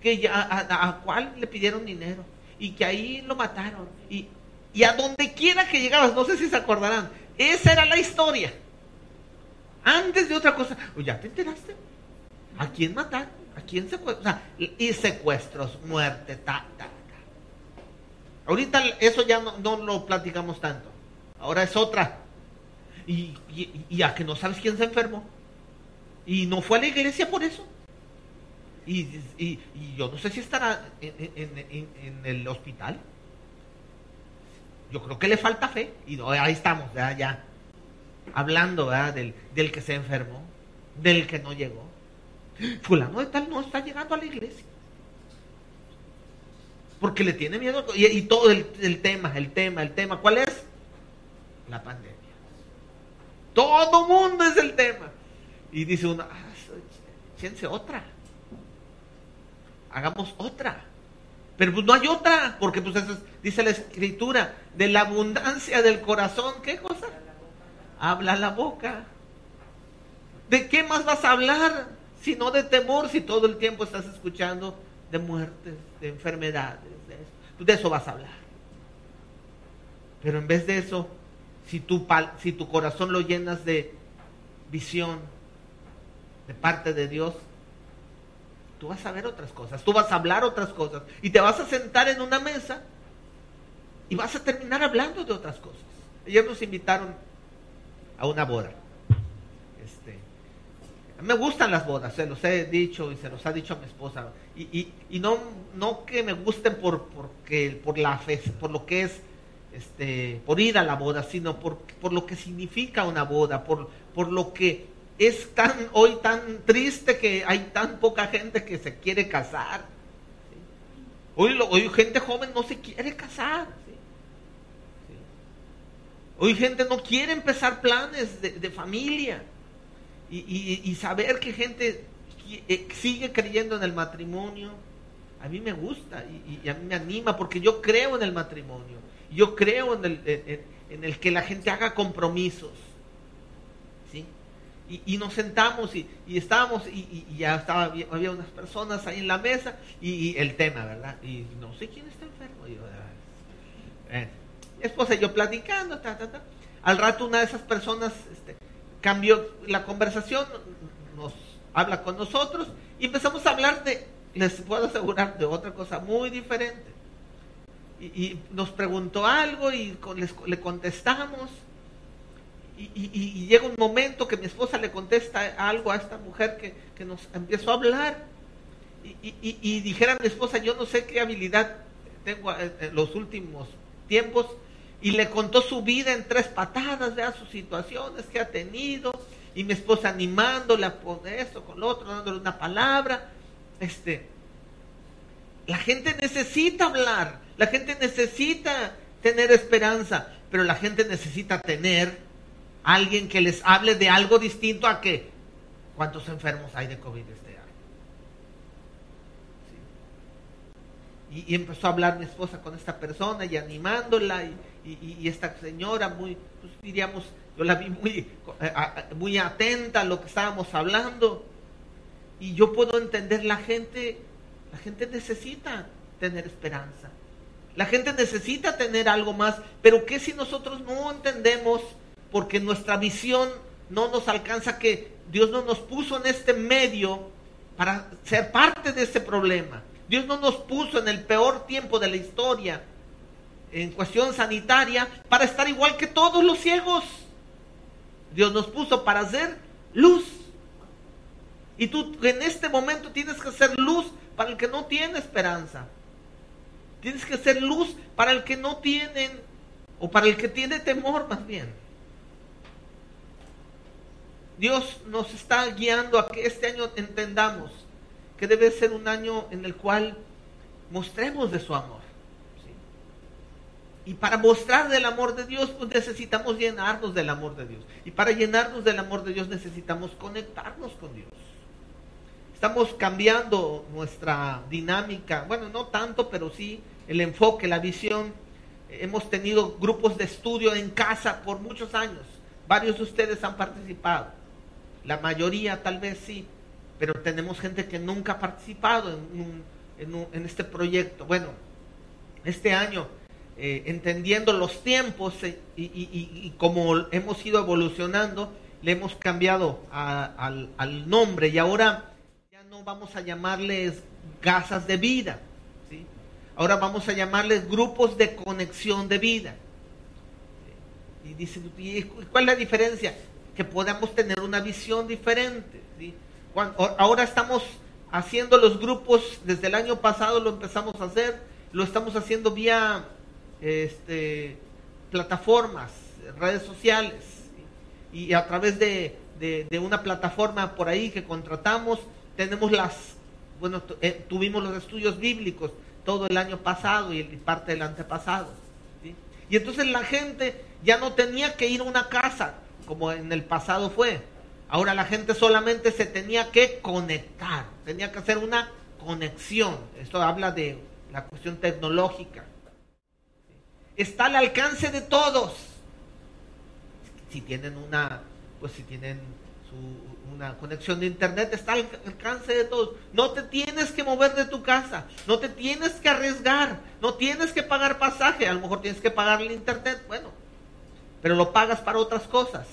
que ya a, cuál le pidieron dinero y que ahí lo mataron. Y y a donde quiera que llegabas, no sé si se acordarán, esa era la historia. Antes de otra cosa, ¿ya te enteraste? ¿A quién matar? ¿A quién secuestrar? y secuestros, muerte, ta, ta, ta. Ahorita eso ya no, lo platicamos tanto. Ahora es otra. Y, y, a que no sabes quién se enfermó. Y no fue a la iglesia por eso. Y, yo no sé si estará en el hospital. Yo creo que le falta fe. Y ahí estamos, ya. Hablando Del, del que se enfermó, del que no llegó. Fulano de tal no está llegando a la iglesia. Porque le tiene miedo. Y, todo el, tema, el tema, el tema. ¿Cuál es? La pandemia. Todo mundo es el tema. Y dice uno, ah, otra. Hagamos otra. Pero pues no hay otra, porque pues dice la escritura, de la abundancia del corazón, ¿qué cosa? Habla la boca. ¿De qué más vas a hablar? Si no de temor, si todo el tiempo estás escuchando de muertes, de enfermedades, de eso. Pues, de eso vas a hablar. Pero en vez de eso, si tu, si tu corazón lo llenas de visión de parte de Dios, tú vas a ver otras cosas, tú vas a hablar otras cosas y te vas a sentar en una mesa y vas a terminar hablando de otras cosas. Ayer nos invitaron a una boda. Este, me gustan las bodas, se los he dicho y se los ha dicho a mi esposa. Y, y, no, no que me gusten por, por la fe, por lo que es, este, por ir a la boda, sino por, por lo que significa una boda, por, por lo que es tan hoy tan triste que hay tan poca gente que se quiere casar. Hoy, hoy gente joven no se quiere casar. Hoy gente no quiere empezar planes de, familia y, saber que gente eh, sigue creyendo en el matrimonio. A mí me gusta y, a mí me anima porque yo creo en el matrimonio. Yo creo en el, en el que la gente haga compromisos. ¿sí? Y, nos sentamos y, estábamos y, ya estaba, había unas personas ahí en la mesa y, el tema, ¿verdad? Y no sé quién está enfermo. yo, eh, esposa y yo platicando, ta, ta, ta. Al rato una de esas personas este, cambió la conversación, nos habla con nosotros y empezamos a hablar de, les puedo asegurar, de otra cosa muy diferente. Y, nos preguntó algo y le contestamos. Y, llega un momento que mi esposa le contesta algo a esta mujer que, que nos empezó a hablar. Y, dijera mi esposa, yo no sé qué habilidad tengo en los últimos tiempos y le contó su vida en tres patadas, vea sus situaciones que ha tenido, y mi esposa animándole a poner esto con lo otro, dándole una palabra. Este, la gente necesita hablar, la gente necesita tener esperanza, pero la gente necesita tener alguien que les hable de algo distinto a que cuántos enfermos hay de COVID este año. Y, empezó a hablar mi esposa con esta persona y animándola y, esta señora muy, pues diríamos, yo la vi muy, muy atenta a lo que estábamos hablando. Y yo puedo entender la gente, la gente necesita tener esperanza. La gente necesita tener algo más, pero ¿qué si nosotros no entendemos porque nuestra visión no nos alcanza que Dios no nos puso en este medio para ser parte de ese problema? Dios no nos puso en el peor tiempo de la historia en cuestión sanitaria para estar igual que todos los ciegos. Dios nos puso para hacer luz. Y tú en este momento tienes que ser luz para el que no tiene esperanza. Tienes que ser luz para el que no tiene, o para el que tiene temor más bien. Dios nos está guiando a que este año entendamos que debe ser un año en el cual mostremos de su amor. Y para mostrar del amor de Dios, pues necesitamos llenarnos del amor de Dios. Y para llenarnos del amor de Dios necesitamos conectarnos con Dios. Estamos cambiando nuestra dinámica, bueno, no tanto, pero sí el enfoque, la visión. Hemos tenido grupos de estudio en casa por muchos años. Varios de ustedes han participado. La mayoría tal vez sí, pero tenemos gente que nunca ha participado en, en este proyecto. Bueno, este año eh, entendiendo los tiempos eh, y, como hemos ido evolucionando, le hemos cambiado al, nombre y ahora vamos a llamarles gasas de vida, ¿sí? ahora vamos a llamarles grupos de conexión de vida. Y ¿cuál es la diferencia? Que podamos tener una visión diferente. ahora estamos haciendo los grupos, desde el año pasado lo empezamos a hacer, lo estamos haciendo vía este, plataformas, redes sociales, y a través de, una plataforma por ahí que contratamos, tenemos las, bueno, eh, tuvimos los estudios bíblicos todo el año pasado y parte del antepasado. Y entonces la gente ya no tenía que ir a una casa, como en el pasado fue. Ahora la gente solamente se tenía que conectar, tenía que hacer una conexión. Esto habla de la cuestión tecnológica está al alcance de todos. Si tienen una, pues si tienen una conexión de internet, está al alcance de todos. No te tienes que mover de tu casa, no te tienes que arriesgar, no tienes que pagar pasaje, a lo mejor tienes que pagar el internet, bueno, pero lo pagas para otras cosas.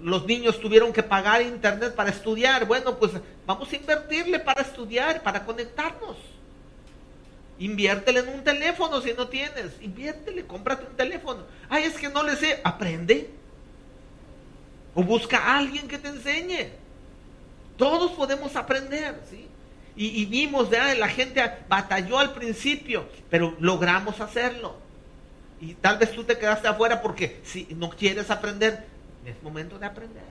Los niños tuvieron que pagar internet para estudiar, bueno, pues vamos a invertirle para estudiar, para conectarnos. Inviértele en un teléfono si no tienes. Inviértele, cómprate un teléfono. Ay, es que no le sé. Aprende. O busca a alguien que te enseñe. Todos podemos aprender, ¿sí? Y, vimos, de la gente batalló al principio, pero logramos hacerlo. Y tal vez tú te quedaste afuera porque si no quieres aprender, es momento de aprender.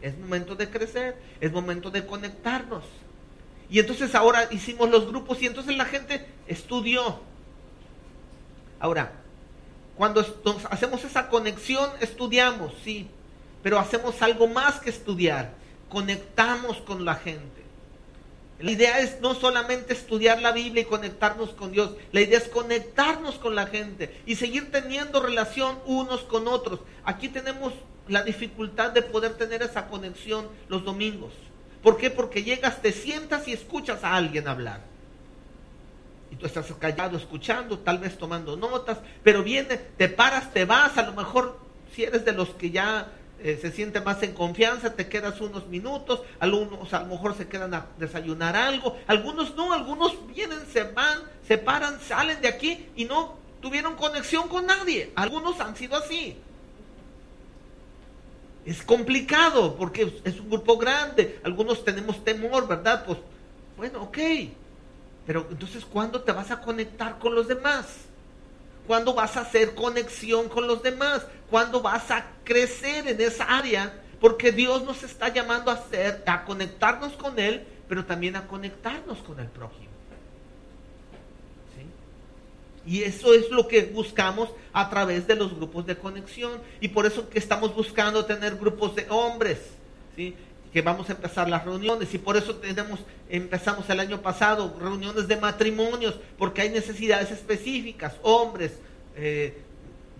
Es momento de crecer. Es momento de conectarnos. Y entonces ahora hicimos los grupos y entonces la gente estudió. Ahora, Cuando hacemos esa conexión, estudiamos, sí, pero hacemos algo más que estudiar, conectamos con la gente. La idea es no solamente estudiar la Biblia y conectarnos con Dios, la idea es conectarnos con la gente y seguir teniendo relación unos con otros. Aquí tenemos la dificultad de poder tener esa conexión los domingos. ¿Por qué? Porque llegas, te sientas y escuchas a alguien hablar. Y tú estás callado escuchando, tal vez tomando notas, pero viene, te paras, te vas, a lo mejor si eres de los que ya eh, se siente más en confianza, te quedas unos minutos, algunos a lo mejor se quedan a desayunar algo, algunos no, algunos vienen, se van, se paran, salen de aquí y no tuvieron conexión con nadie. Algunos han sido así. Es complicado porque es un grupo grande, algunos tenemos temor, ¿verdad? Pues bueno, ok. Pero entonces, ¿cuándo te vas a conectar con los demás? ¿Cuándo vas a hacer conexión con los demás? ¿Cuándo vas a crecer en esa área? Porque Dios nos está llamando a hacer, a conectarnos con Él, pero también a conectarnos con el prójimo. Y eso es lo que buscamos a través de los grupos de conexión. Y por eso que estamos buscando tener grupos de hombres. ¿sí? Que vamos a empezar las reuniones y por eso tenemos, empezamos el año pasado reuniones de matrimonios, porque hay necesidades específicas, hombres, eh,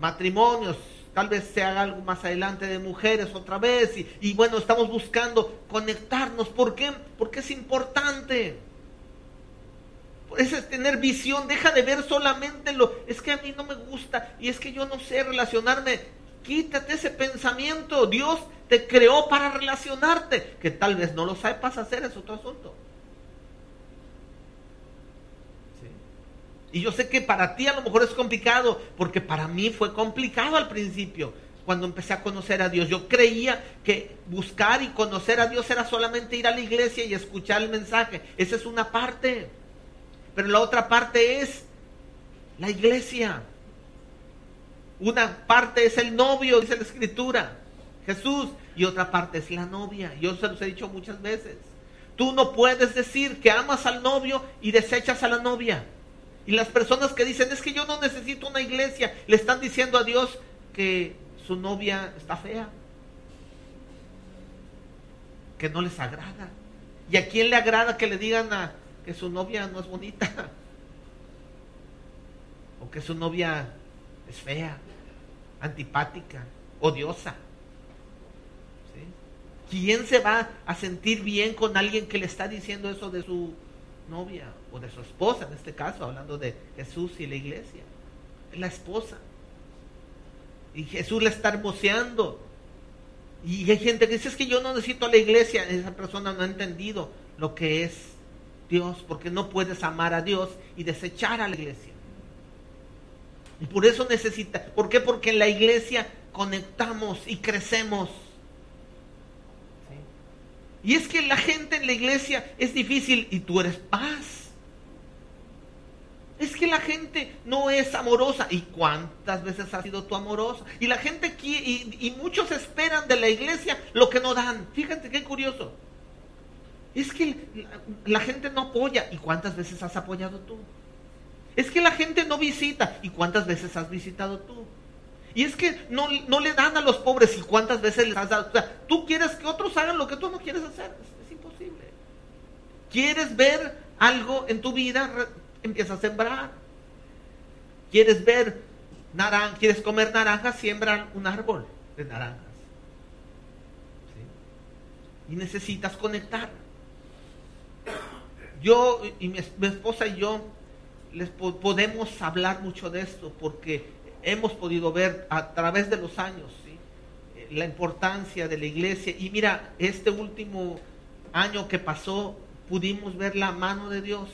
matrimonios, tal vez se haga algo más adelante de mujeres otra vez, y, bueno, estamos buscando conectarnos, ¿por qué? Porque es importante. Por eso es tener visión, deja de ver solamente lo, es que a mí no me gusta y es que yo no sé relacionarme. Quítate ese pensamiento. Dios te creó para relacionarte. Que tal vez no lo sepas hacer, es otro asunto. Y yo sé que para ti a lo mejor es complicado, porque para mí fue complicado al principio, cuando empecé a conocer a Dios. Yo creía que buscar y conocer a Dios era solamente ir a la iglesia y escuchar el mensaje. Esa es una parte. Pero la otra parte es la iglesia. Una parte es el novio, dice la escritura. Jesús y otra parte es la novia. Yo se los he dicho muchas veces. Tú no puedes decir que amas al novio y desechas a la novia. Y las personas que dicen, es que yo no necesito una iglesia, le están diciendo a Dios que su novia está fea, que no les agrada. ¿Y a quién le agrada que le digan que su novia no es bonita? O que su novia es fea, antipática, odiosa. ¿Quién se va a sentir bien con alguien que le está diciendo eso de su novia o de su esposa, en este caso, hablando de Jesús y la iglesia? Es la esposa. Y Jesús le está hermoseando. Y hay gente que dice, es que yo no necesito a la iglesia. Esa persona no ha entendido lo que es Dios, porque no puedes amar a Dios y desechar a la iglesia. Y por eso necesita, ¿por qué? Porque en la iglesia conectamos y crecemos. Y es que la gente en la iglesia es difícil y tú eres paz. Es que la gente no es amorosa. ¿Y cuántas veces has sido tú amorosa? Y la gente y, y muchos esperan de la iglesia lo que no dan. Fíjate qué curioso. Es que la, gente no apoya. ¿Y cuántas veces has apoyado tú? Es que la gente no visita. ¿Y cuántas veces has visitado tú? Y es que no, no, le dan a los pobres y cuántas veces les has dado. O sea, tú quieres que otros hagan lo que tú no quieres hacer. Es, imposible. ¿Quieres ver algo en tu vida? empieza a sembrar. ¿Quieres ver naran quieres comer naranjas? Siembra un árbol de naranjas. Y necesitas conectar. Yo y mi, esposa y yo les podemos hablar mucho de esto porque hemos podido ver a través de los años la importancia de la iglesia. Y mira, este último año que pasó, pudimos ver la mano de Dios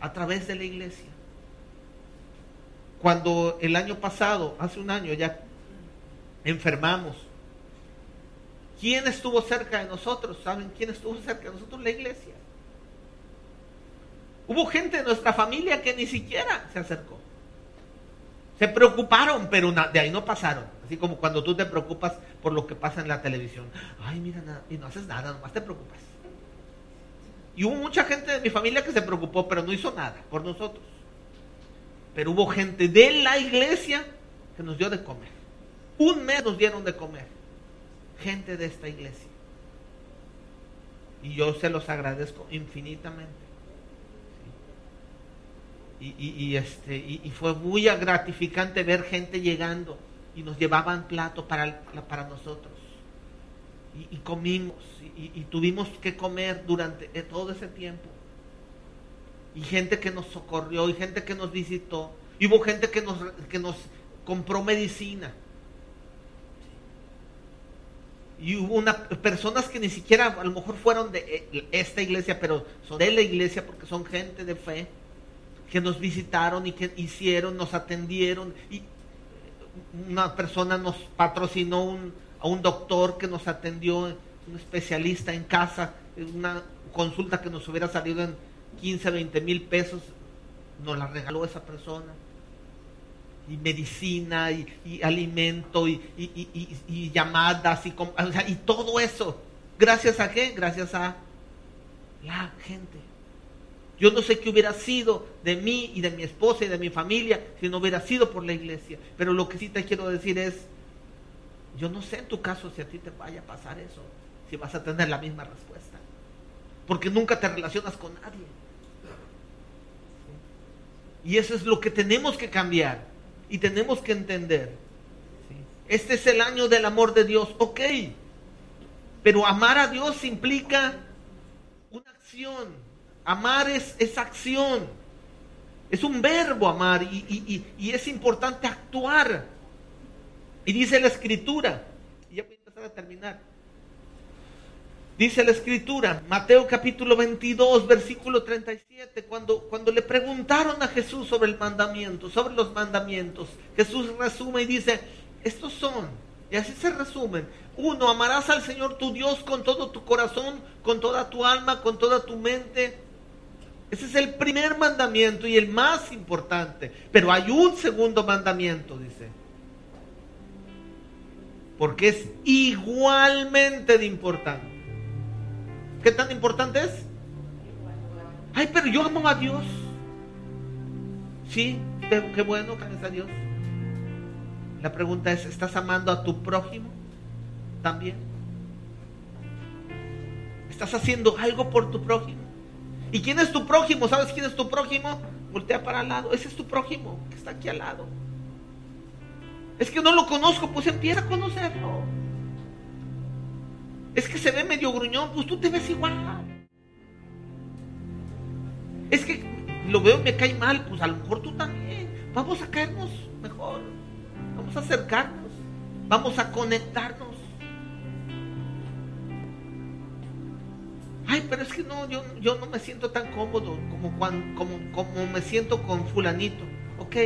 a través de la iglesia. Cuando el año pasado, hace un año ya enfermamos, ¿quién estuvo cerca de nosotros? ¿Saben quién estuvo cerca de nosotros? La iglesia. Hubo gente de nuestra familia que ni siquiera se acercó. Se preocuparon, pero de ahí no pasaron. Así como cuando tú te preocupas por lo que pasa en la televisión. Ay, mira, y no haces nada, nomás te preocupas. Y hubo mucha gente de mi familia que se preocupó, pero no hizo nada por nosotros. Pero hubo gente de la iglesia que nos dio de comer. Un mes nos dieron de comer. Gente de esta iglesia. Y yo se los agradezco infinitamente. Y, este, y, fue muy gratificante ver gente llegando y nos llevaban plato para, para nosotros. Y, comimos y, tuvimos que comer durante eh, todo ese tiempo. Y gente que nos socorrió y gente que nos visitó. Y hubo gente que nos, que nos compró medicina. Y hubo una, personas que ni siquiera a lo mejor fueron de eh, esta iglesia, pero son de la iglesia porque son gente de fe, que nos visitaron y que hicieron, nos atendieron. Y una persona nos patrocinó a un doctor que nos atendió, un especialista en casa, una consulta que nos hubiera salido en 15, 20 mil pesos, nos la regaló esa persona y medicina y, alimento y, llamadas y todo eso. ¿Gracias a qué? Gracias a la gente. Yo no sé qué hubiera sido de mí y de mi esposa y de mi familia si no hubiera sido por la iglesia. Pero lo que sí te quiero decir es, yo no sé en tu caso si a ti te vaya a pasar eso, si vas a tener la misma respuesta. Porque nunca te relacionas con nadie. Y eso es lo que tenemos que cambiar y tenemos que entender. Este es el año del amor de Dios, ok. Pero amar a Dios implica una acción. Amar es, esa acción. Es un verbo amar y, y, es importante actuar. Y dice la escritura, y ya voy a empezar a terminar. Dice la escritura, Mateo capítulo 22, versículo 37, cuando, cuando le preguntaron a Jesús sobre el mandamiento, sobre los mandamientos, Jesús resume y dice, estos son, y así se resumen. Uno, amarás al Señor tu Dios con todo tu corazón, con toda tu alma, con toda tu mente. Ese es el primer mandamiento y el más importante. Pero hay un segundo mandamiento, dice. Porque es igualmente de importante. ¿Qué tan importante es? Ay, pero yo amo a Dios. Sí, qué bueno que ames a Dios. La pregunta es, ¿estás amando a tu prójimo también? ¿Estás haciendo algo por tu prójimo? ¿Y quién es tu prójimo? ¿Sabes quién es tu prójimo? Voltea para al lado. Ese es tu prójimo que está aquí al lado. Es que no lo conozco, pues empieza a conocerlo. Es que se ve medio gruñón, pues tú te ves igual. Es que lo veo y me cae mal, pues a lo mejor tú también. Vamos a caernos mejor. Vamos a acercarnos. Vamos a conectarnos. Ay, pero es que no, yo, yo no me siento tan cómodo como, cuando, como, como me siento con fulanito. Ok,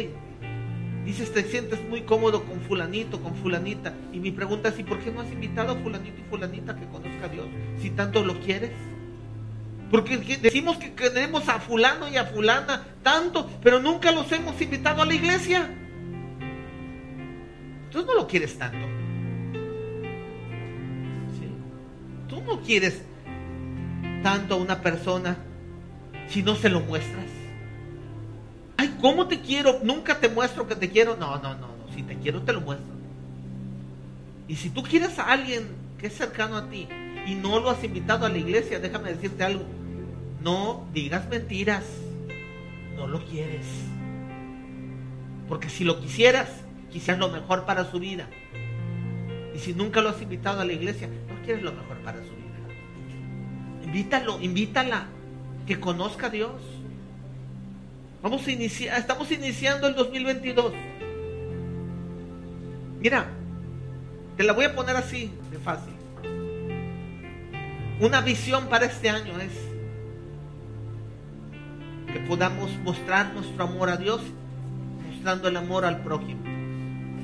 Dices, te sientes muy cómodo con fulanito, con fulanita. Y mi pregunta es, ¿y por qué no has invitado a fulanito y fulanita que conozca a Dios si tanto lo quieres? Porque decimos que queremos a fulano y a fulana tanto, pero nunca los hemos invitado a la iglesia. Tú no lo quieres tanto. Tú no quieres tanto a una persona si no se lo muestras. Ay, ¿cómo te quiero? Nunca te muestro que te quiero. No, no, no, no. Si te quiero, te lo muestro. Y si tú quieres a alguien que es cercano a ti y no lo has invitado a la iglesia, déjame decirte algo. No digas mentiras. No lo quieres. Porque si lo quisieras, quizás lo mejor para su vida. Y si nunca lo has invitado a la iglesia, no quieres lo mejor para su vida. Invítalo, invítala, que conozca a Dios. Vamos a iniciar, estamos iniciando el 2022. Mira, te la voy a poner así de fácil. Una visión para este año es que podamos mostrar nuestro amor a Dios mostrando el amor al prójimo.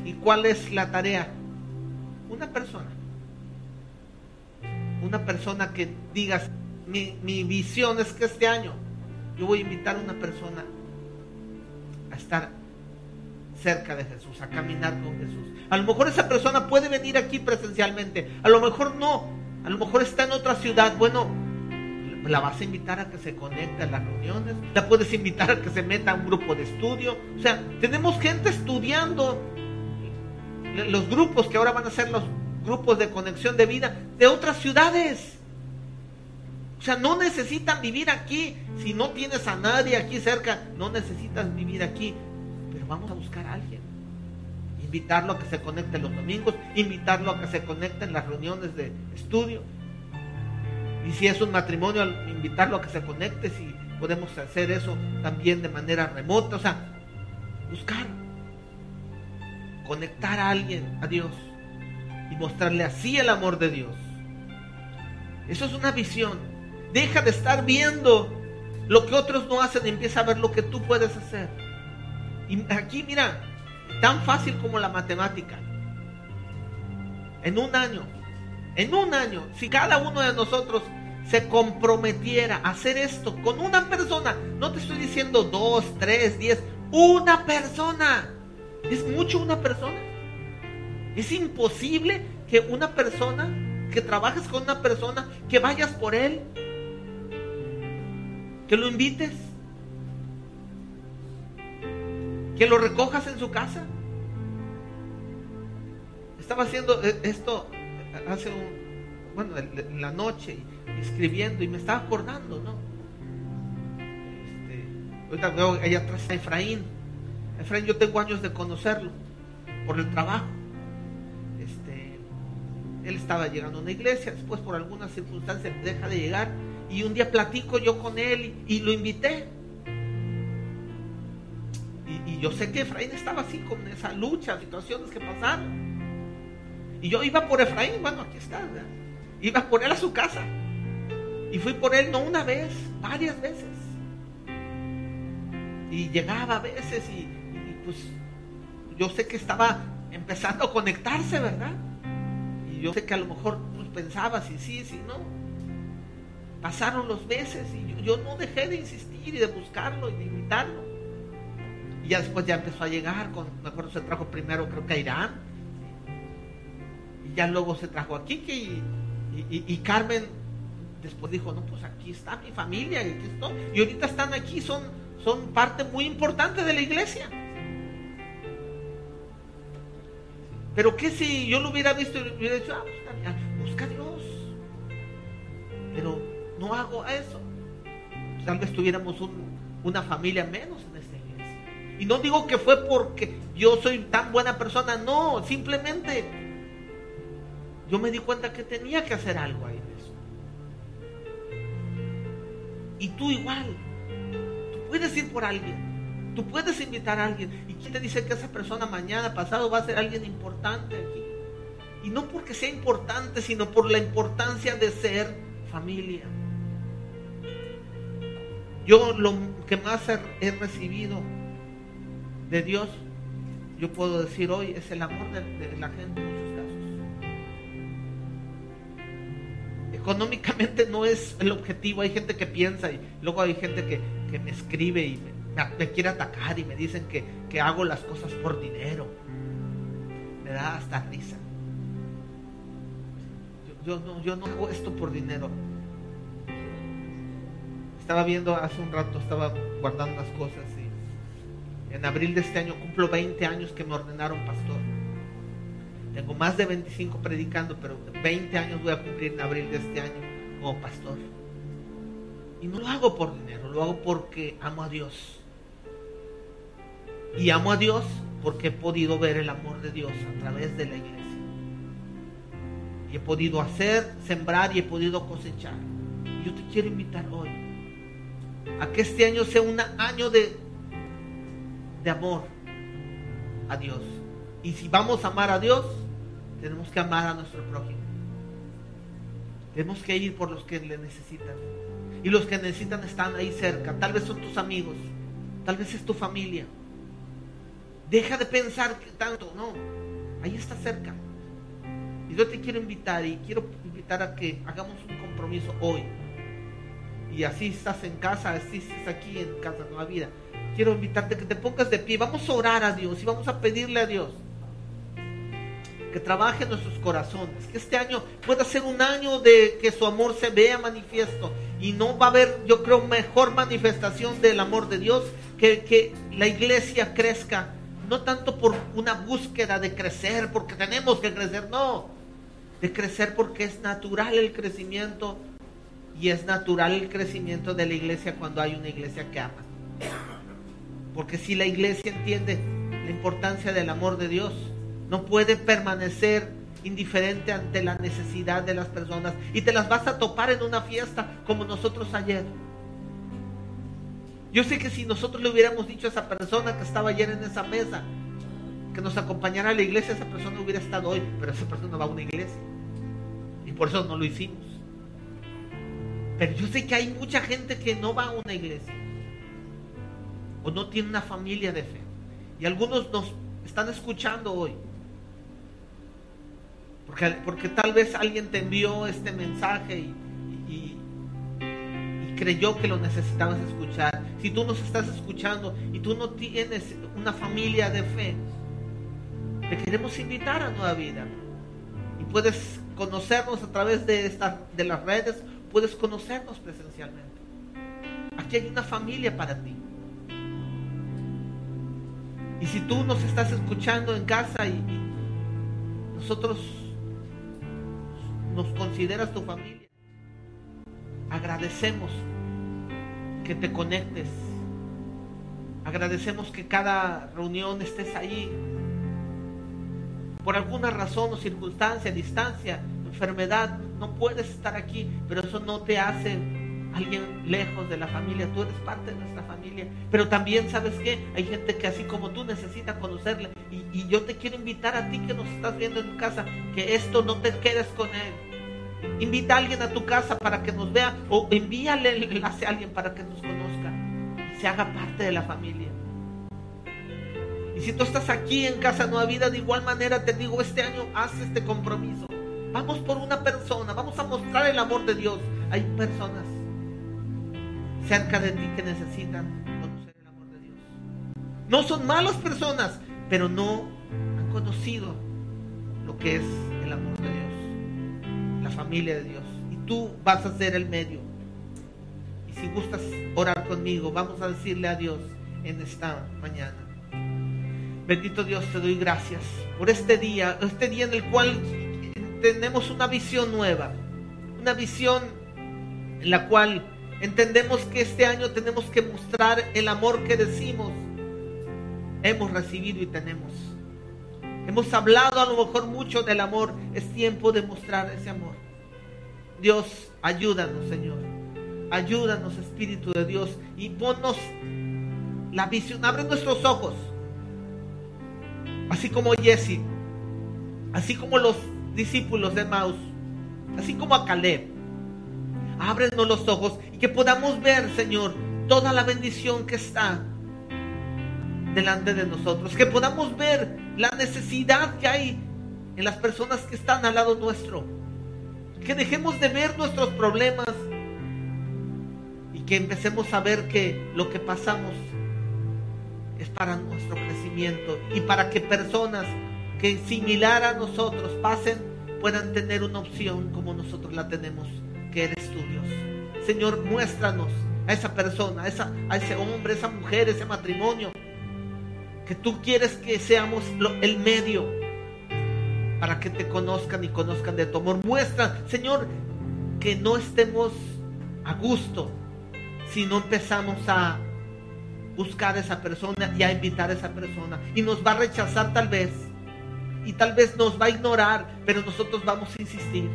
¿Y cuál es la tarea? Una persona. Una persona que digas, mi, mi visión es que este año yo voy a invitar a una persona a estar cerca de Jesús, a caminar con Jesús. A lo mejor esa persona puede venir aquí presencialmente, a lo mejor no, a lo mejor está en otra ciudad. Bueno, la vas a invitar a que se conecte a las reuniones, la puedes invitar a que se meta a un grupo de estudio. O sea, tenemos gente estudiando los grupos que ahora van a ser los grupos de conexión de vida de otras ciudades. O sea, no necesitan vivir aquí. Si no tienes a nadie aquí cerca, no necesitas vivir aquí. Pero vamos a buscar a alguien. Invitarlo a que se conecte los domingos, invitarlo a que se conecte en las reuniones de estudio. Y si es un matrimonio, invitarlo a que se conecte, si podemos hacer eso también de manera remota. O sea, buscar, conectar a alguien, a Dios, y mostrarle así el amor de Dios. Eso es una visión. Deja de estar viendo lo que otros no hacen y empieza a ver lo que tú puedes hacer. Y aquí, mira, tan fácil como la matemática. En un año, en un año, si cada uno de nosotros se comprometiera a hacer esto con una persona, no te estoy diciendo dos, tres, diez, una persona. Es mucho una persona. Es imposible que una persona, que trabajes con una persona, que vayas por él, que lo invites, que lo recojas en su casa. Estaba haciendo eh, esto hace un, bueno, en la noche, escribiendo y me estaba acordando, ¿no? Este, ahorita veo allá atrás a Efraín. Efraín, yo tengo años de conocerlo por el trabajo. Él estaba llegando a una iglesia, después por algunas circunstancias deja de llegar y un día platico yo con él y, lo invité. Y, yo sé que Efraín estaba así con esa lucha, situaciones que pasaron. Y yo iba por Efraín, bueno, aquí está, iba por él a su casa. Y fui por él no una vez, varias veces. Y llegaba a veces y, pues yo sé que estaba empezando a conectarse, ¿verdad? Y yo sé que a lo mejor pues, pensaba si sí, si no. Pasaron los meses y yo, no dejé de insistir y de buscarlo y de invitarlo. Y ya después ya empezó a llegar, con, me acuerdo se trajo primero creo que a Irán. Y ya luego se trajo a Kiki y, Carmen después dijo, no, pues aquí está mi familia y aquí estoy. Y ahorita están aquí, son, son parte muy importante de la iglesia. Pero que si yo lo hubiera visto y hubiera dicho, ah, pues, busca a Dios. Pero no hago eso, tal vez tuviéramos una familia menos en esta iglesia. Y no digo que fue porque yo soy tan buena persona, no, simplemente yo me di cuenta que tenía que hacer algo ahí de eso. Y tú igual, tú puedes ir por alguien, tú puedes invitar a alguien. ¿Y quién te dice que esa persona mañana, pasado, va a ser alguien importante aquí? Y no porque sea importante, sino por la importancia de ser familia. Yo lo que más he recibido de Dios, yo puedo decir hoy, es el amor de, la gente en muchos casos. Económicamente no es el objetivo, hay gente que piensa y luego hay gente que, me escribe y me, quiere atacar y me dicen que, que hago las cosas por dinero. Me da hasta risa. Yo, no, yo no hago esto por dinero estaba viendo hace un rato, estaba guardando unas cosas y en abril de este año cumplo 20 años que me ordenaron pastor. Tengo más de 25 predicando, pero 20 años voy a cumplir en abril de este año como pastor. Y no lo hago por dinero, lo hago porque amo a Dios. Y amo a Dios porque he podido ver el amor de Dios a través de la iglesia. Y he podido hacer, sembrar y he podido cosechar. Y yo te quiero invitar hoy a que este año sea un año de, de amor a Dios. Y si vamos a amar a Dios, tenemos que amar a nuestro prójimo. Tenemos que ir por los que le necesitan. Y los que necesitan están ahí cerca. Tal vez son tus amigos. Tal vez es tu familia. Deja de pensar tanto. No. Ahí está cerca. Y yo te quiero invitar y quiero invitar a que hagamos un compromiso hoy y así estás en casa, así estás aquí en casa Nueva Vida. Quiero invitarte a que te pongas de pie. Vamos a orar a Dios y vamos a pedirle a Dios que trabaje en nuestros corazones. Que este año pueda ser un año de que su amor se vea manifiesto. Y no va a haber, yo creo, mejor manifestación del amor de Dios que que la iglesia crezca no tanto por una búsqueda de crecer, porque tenemos que crecer, no, de crecer porque es natural el crecimiento y es natural el crecimiento de la iglesia cuando hay una iglesia que ama. Porque si la iglesia entiende la importancia del amor de Dios, no puede permanecer indiferente ante la necesidad de las personas y te las vas a topar en una fiesta como nosotros ayer. Yo sé que si nosotros le hubiéramos dicho a esa persona que estaba ayer en esa mesa que nos acompañara a la iglesia, esa persona hubiera estado hoy, pero esa persona va a una iglesia. Y por eso no lo hicimos. Pero yo sé que hay mucha gente que no va a una iglesia. O no tiene una familia de fe. Y algunos nos están escuchando hoy. Porque, porque tal vez alguien te envió este mensaje y, y, creyó que lo necesitabas escuchar. Si tú nos estás escuchando y tú no tienes una familia de fe, te queremos invitar a Nueva Vida. Y puedes conocernos a través de, las redes puedes conocernos presencialmente. Aquí hay una familia para ti. Y si tú nos estás escuchando en casa y, nosotros nos consideras tu familia, agradecemos que te conectes. Agradecemos que cada reunión estés ahí. Por alguna razón o circunstancia, distancia, enfermedad, no puedes estar aquí, pero eso no te hace alguien lejos de la familia, tú eres parte de nuestra familia. Pero también, ¿sabes qué? Hay gente que así como tú necesita conocerle. Y, yo te quiero invitar a ti que nos estás viendo en tu casa, que esto no te quedes con él. Invita a alguien a tu casa para que nos vea o envíale el enlace a alguien para que nos conozca y se haga parte de la familia. Y si tú estás aquí en Casa Nueva Vida, de igual manera te digo, este año haz este compromiso. Vamos por una persona, vamos a mostrar el amor de Dios. Hay personas cerca de ti que necesitan conocer el amor de Dios. No son malas personas, pero no han conocido lo que es el amor de Dios, familia de Dios. Y tú vas a ser el medio. Y si gustas orar conmigo, vamos a decirle a Dios en esta mañana. Bendito Dios, te doy gracias por este día, este día en el cual tenemos una visión nueva, una visión en la cual entendemos que este año tenemos que mostrar el amor que decimos hemos recibido y tenemos. Hemos hablado a lo mejor mucho del amor, es tiempo de mostrar ese amor. Dios, ayúdanos, Señor. Ayúdanos, Espíritu de Dios, y ponnos la visión, abre nuestros ojos. Así como Jesse, así como los discípulos de Maus, así como a Caleb. Ábrenos los ojos y que podamos ver, Señor, toda la bendición que está delante de nosotros. Que podamos ver la necesidad que hay en las personas que están al lado nuestro. Que dejemos de ver nuestros problemas y que empecemos a ver que lo que pasamos es para nuestro crecimiento y para que personas que similar a nosotros pasen, puedan tener una opción como nosotros la tenemos, que eres tú, Dios. Señor, muéstranos a esa persona, a, esa, a ese hombre, esa mujer, ese matrimonio, que tú quieres que seamos el medio para que te conozcan y conozcan de tu amor. Muestra, Señor, que no estemos a gusto si no empezamos a buscar a esa persona y a invitar a esa persona. Y nos va a rechazar tal vez y tal vez nos va a ignorar, pero nosotros vamos a insistir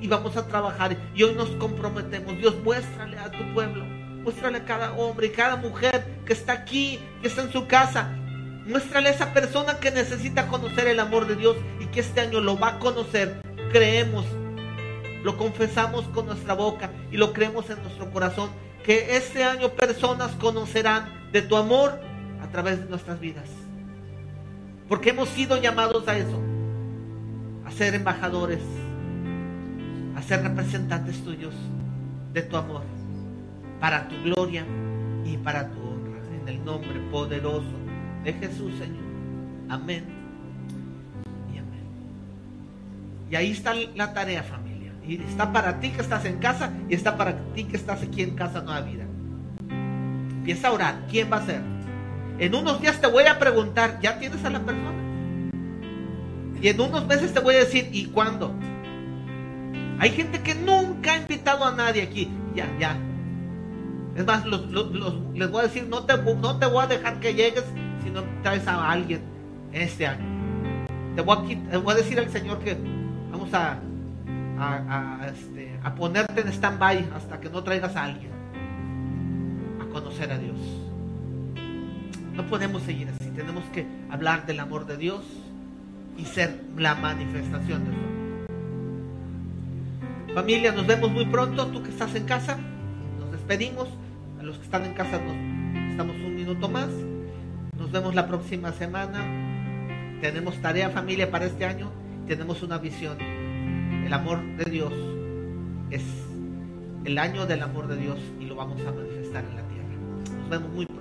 y vamos a trabajar. Y hoy nos comprometemos. Dios, muéstrale a tu pueblo, muéstrale a cada hombre y cada mujer que está aquí, que está en su casa. Muéstrale a esa persona que necesita conocer el amor de Dios y que este año lo va a conocer. Creemos, lo confesamos con nuestra boca y lo creemos en nuestro corazón. Que este año personas conocerán de tu amor a través de nuestras vidas. Porque hemos sido llamados a eso, a ser embajadores, a ser representantes tuyos de tu amor, para tu gloria y para tu honra. En el nombre poderoso de Jesús, Señor. Amén y amén. Y ahí está la tarea, familia. Y está para ti que estás en casa y está para ti que estás aquí en casa Nueva Vida. Empieza a orar. ¿Quién va a ser? En unos días te voy a preguntar, ¿ya tienes a la persona? Y en unos meses te voy a decir, ¿y cuándo? Hay gente que nunca ha invitado a nadie aquí. Ya, ya. Es más, les voy a decir, no te, no te voy a dejar que llegues si no traes a alguien este año. Te voy a, decir al Señor que vamos a, a, este, a ponerte en stand-by hasta que no traigas a alguien a conocer a Dios. No podemos seguir así. Tenemos que hablar del amor de Dios y ser la manifestación de Dios. Familia, nos vemos muy pronto. Tú que estás en casa, nos despedimos. A los que están en casa nos estamos un minuto más. Nos vemos la próxima semana. Tenemos tarea familia para este año. Tenemos una visión. El amor de Dios es el año del amor de Dios y lo vamos a manifestar en la tierra. Nos vemos muy pronto.